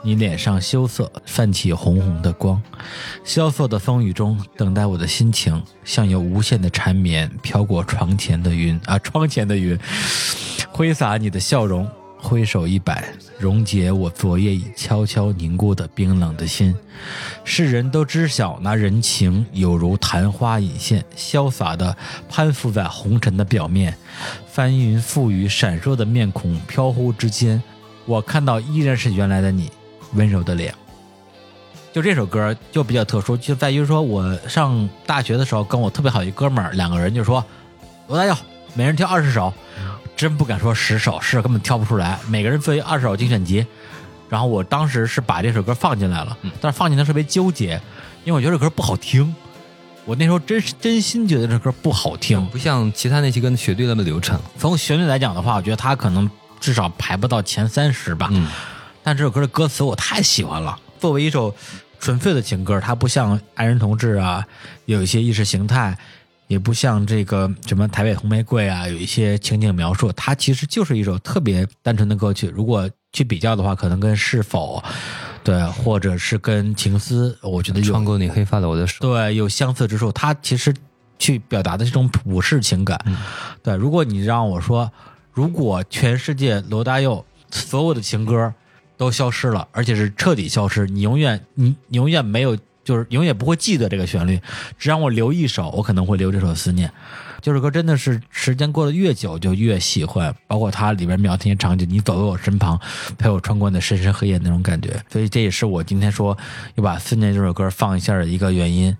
你脸上羞涩，泛起红红的光。萧瑟的风雨中，等待我的心情，像有无限的缠绵飘过床前的云啊，窗前的云，挥洒你的笑容，挥手一摆，溶解我昨夜已悄悄凝固的冰冷的心。世人都知晓那人情有如昙花一现，潇洒的攀附在红尘的表面。翻云覆雨，闪烁的面孔飘忽之间，我看到依然是原来的你，温柔的脸。就这首歌就比较特殊，就在于说我上大学的时候，跟我特别好一哥们儿，两个人就说：“罗大佑，每人挑二十首。”真不敢说十首，是根本挑不出来。每个人做一二十首精选集，然后我当时是把这首歌放进来了，但是放进来特别纠结，因为我觉得这歌不好听。我那时候真是真心觉得这歌不好听，不像其他那些歌的旋律那么流畅。从旋律来讲的话，我觉得它可能至少排不到前三十吧。嗯，但这首歌的歌词我太喜欢了。作为一首纯粹的情歌，它不像《爱人同志》啊，有一些意识形态，也不像这个什么《台北红玫瑰》啊，有一些情景描述。它其实就是一首特别单纯的歌曲。如果去比较的话，可能跟《是否》对，或者是跟《情思》，我觉得有穿过你黑发的我的手，对，有相似之处。它其实去表达的这种普世情感。对，如果你让我说，如果全世界罗大佑所有的情歌都消失了，而且是彻底消失，你永远你你永远没有，就是永远不会记得这个旋律。只让我留一首，我可能会留这首《思念》。这首歌真的是时间过得越久就越喜欢，包括它里边描写场景，你走在我身旁，陪我穿过那深深黑夜那种感觉。所以这也是我今天说要把《思念》这首歌放一下的一个原因。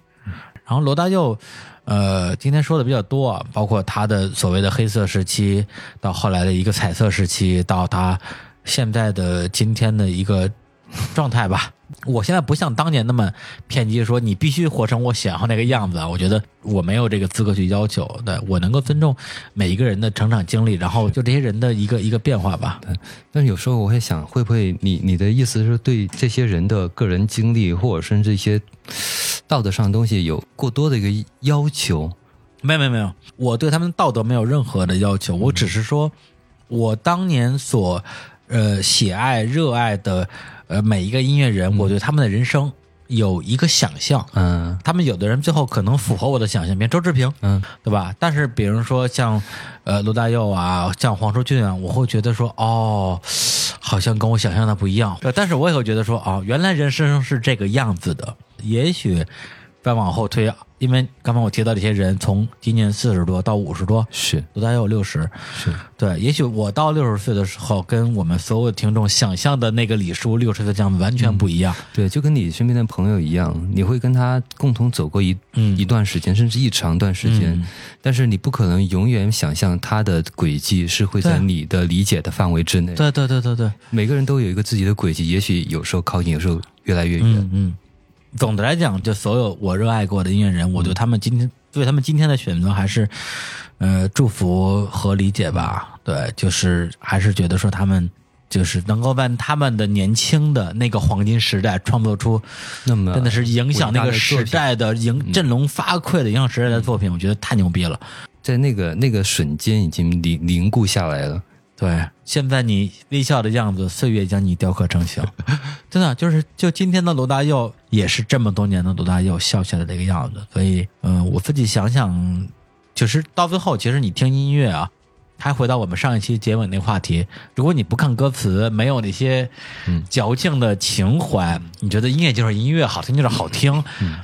然后罗大佑，呃，今天说的比较多，包括他的所谓的黑色时期，到后来的一个彩色时期，到他现在的今天的一个状态吧。我现在不像当年那么偏激，说你必须活成我想要那个样子啊。我觉得我没有这个资格去要求，对我能够尊重每一个人的成长经历，然后就这些人的一个一个变化吧。但是有时候我会想，会不会你你的意思是对这些人的个人经历，或者甚至一些道德上的东西有过多的一个要求？没有没有没有，我对他们道德没有任何的要求，我只是说，我当年所呃喜爱热爱的呃每一个音乐人，我对他们的人生有一个想象。嗯他们有的人最后可能符合我的想象，比如周志平，嗯，对吧？但是比如说像呃罗大佑啊，像黄舒骏啊，我会觉得说哦，好像跟我想象的不一样。对，但是我也会觉得说哦，原来人生是这个样子的。也许再往后推，因为刚刚我提到这些人，从今年四十多到五十多，是都大佑六十，是对。也许我到六十岁的时候，跟我们所有的听众想象的那个李叔六十岁这样完全不一样。对，就跟你身边的朋友一样，你会跟他共同走过一、嗯一段时间，甚至一长段时间，嗯但是你不可能永远想象他的轨迹是会在你的理解的范围之内。对对对对对，每个人都有一个自己的轨迹，也许有时候靠近，有时候越来越远。嗯嗯。总的来讲，就所有我热爱过的音乐人，我对他们今天对他们今天的选择还是，呃，祝福和理解吧。对，就是还是觉得说他们就是能够在他们的年轻的那个黄金时代创作出，那么真的是影响那个时代的影振聋发聩的影响时代的作品，我觉得太牛逼了。在那个那个瞬间已经凝凝固下来了。对，现在你微笑的样子，岁月将你雕刻成形。真的，就是就今天的罗大佑，也是这么多年的罗大佑笑起来的这个样子。所以，嗯、我自己想想，就是到最后，其实你听音乐啊，还回到我们上一期结尾那个话题，如果你不看歌词，没有那些矫情的情怀，你觉得音乐就是音乐，好听就是好听，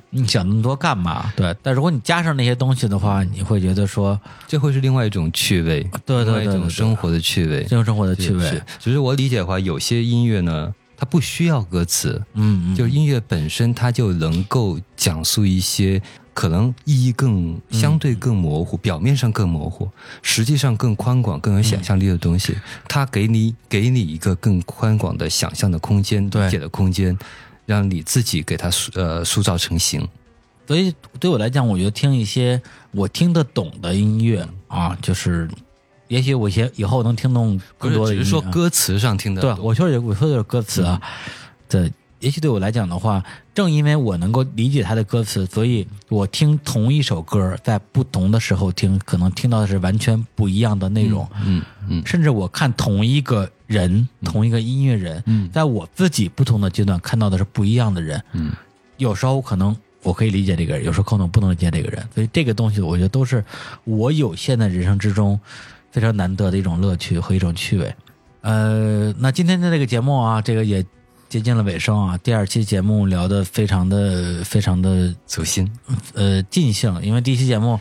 你想那么多干嘛？对，但如果你加上那些东西的话，你会觉得说，这会是另外一种趣味，对对另外一种生活的趣味，这种生活的趣味是。只是我理解的话，有些音乐呢，它不需要歌词，嗯嗯，就是音乐本身它就能够讲述一些可能意义更相对更模糊、表面上更模糊，实际上更宽广、更有想象力的东西，它给你给你一个更宽广的想象的空间、对理解的空间，让你自己给它塑呃塑造成型。所以对我来讲，我觉得听一些我听得懂的音乐啊，就是也许我些以后能听懂更多的只是说歌词上听的对，我说的我说的是歌词啊。对，也许对我来讲的话，正因为我能够理解他的歌词，所以我听同一首歌，在不同的时候听，可能听到的是完全不一样的内容。嗯嗯甚至我看同一个人，同一个音乐人，嗯在我自己不同的阶段看到的是不一样的人。嗯，有时候可能我可以理解这个人，有时候可能不能理解这个人，所以这个东西我觉得都是我有限的人生之中非常难得的一种乐趣和一种趣味。呃，那今天的这个节目啊，这个也接近了尾声啊。第二期节目聊的非常的非常的走心，呃尽兴，因为第一期节目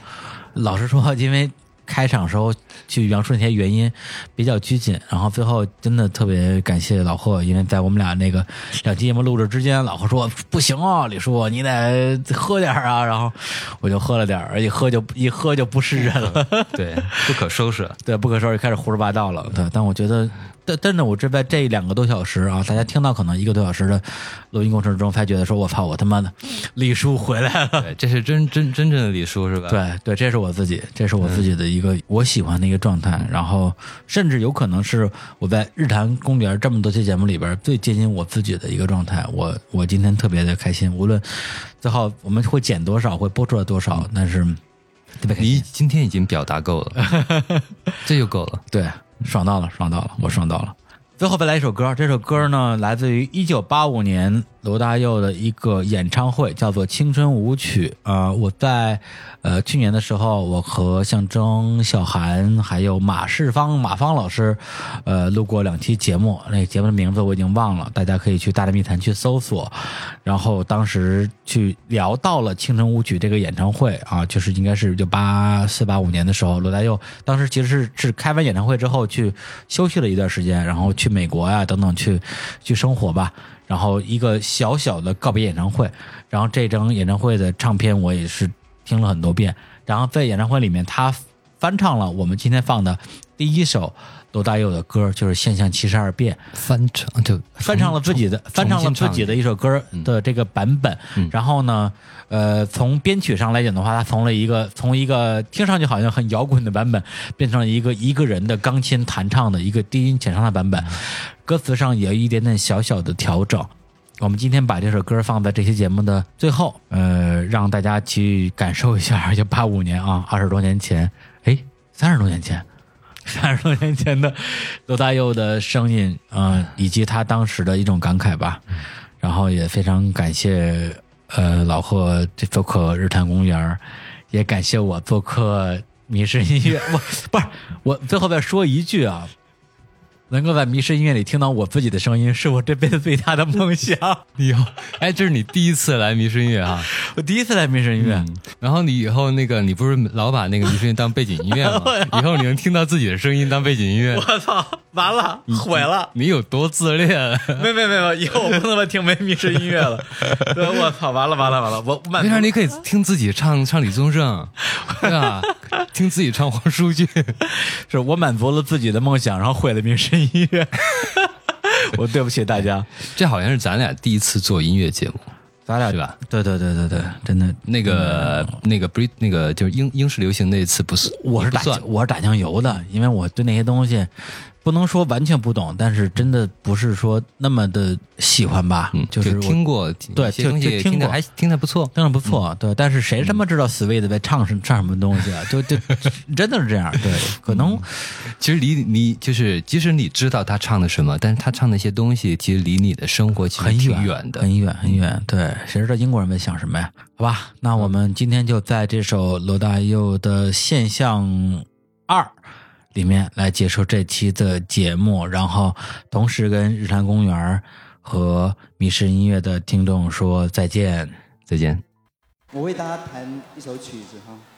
老实说，因为开场时候去描述那些原因比较拘谨，然后最后真的特别感谢老贺，因为在我们俩那个两期节目录制之间，老贺说不行啊，李叔你得喝点儿啊，然后我就喝了点儿，一喝就一喝就不是人了。对，不可收拾。对，不可收拾，开始胡说八道了。对，但我觉得，但真的，我这在这两个多小时啊，大家听到可能一个多小时的录音过程中，才觉得说，我操，我他妈的李叔回来了。对，这是真真真正的李叔是吧？对对，这是我自己，这是我自己的一个我喜欢的一个状态。然后，甚至有可能是我在日坛公园这么多期节目里边最接近我自己的一个状态。我我今天特别的开心，无论最后我们会剪多少，会播出来多少，但是特别开心你。今天已经表达够了，这就够了。对，爽到了，爽到了，我爽到了。最后再来一首歌，这首歌呢来自于一九八五年罗大佑的一个演唱会，叫做《青春舞曲》。呃，我在呃去年的时候，我和象征、小韩还有马世芳、马芳老师，呃，录过两期节目。那个节目的名字我已经忘了，大家可以去大内密谈去搜索。然后当时去聊到了《青春舞曲》这个演唱会啊，就是应该是就八四八五年的时候，罗大佑当时其实是是开完演唱会之后去休息了一段时间，然后去美国呀、等等去去生活吧。然后一个小小的告别演唱会，然后这张演唱会的唱片我也是听了很多遍。然后在演唱会里面，他翻唱了我们今天放的第一首罗大佑的歌，就是《现象七十二变》。翻唱就翻唱了自己的翻唱了自己的一首歌的这个版本。嗯然后呢，呃，从编曲上来讲的话，它从了一个从一个听上去好像很摇滚的版本，变成了一个一个人的钢琴弹唱的一个低音浅唱的版本。歌词上也有一点点小小的调整。我们今天把这首歌放在这期节目的最后，呃，让大家去感受一下，就八五年啊，二十多年前，哎，三十多年前，三十多年前的罗大佑的声音，嗯、以及他当时的一种感慨吧。然后也非常感谢呃老贺这做客日坛公园，也感谢我做客迷失音乐。我不是我最后再说一句啊，能够在迷失音乐里听到我自己的声音，是我这辈子最大的梦想。以后，哎，这是你第一次来迷失音乐啊。我第一次来迷失音乐，然后你以后那个，你不是老把那个迷失音乐当背景音乐吗？以后你能听到自己的声音当背景音乐，我操，完了，毁了。你有多自恋？没没没没，以后我不能再听没迷失音乐了。我操，完了完了完了，我没事，你可以听自己唱唱李宗盛，对吧？听自己唱黄舒骏，是我满足了自己的梦想，然后毁了迷失音乐。我对不起大家，这好像是咱俩第一次做音乐节目，咱俩是吧？对对对对对，真的，那个那个不是那个就是英英式流行那一次不是，我是打我是打酱油的，因为我对那些东西不能说完全不懂，但是真的不是说那么的喜欢吧，嗯，就是我听过对就就听过还听着不错，听着不错，对，但是谁他妈知道 Sweet 在唱什唱什么东西啊？就就 真的是这样，对，可能其实离你就是，即使你知道他唱的什么，但是他唱那些东西，其实离你的生活其实很远的。很远很远。对，谁知道英国人在想什么呀？好吧，那我们今天就在这首罗大佑的《现象二》里面来结束这期的节目，然后同时跟日坛公园和迷失音乐的听众说再见。再见。我为大家弹一首曲子哈。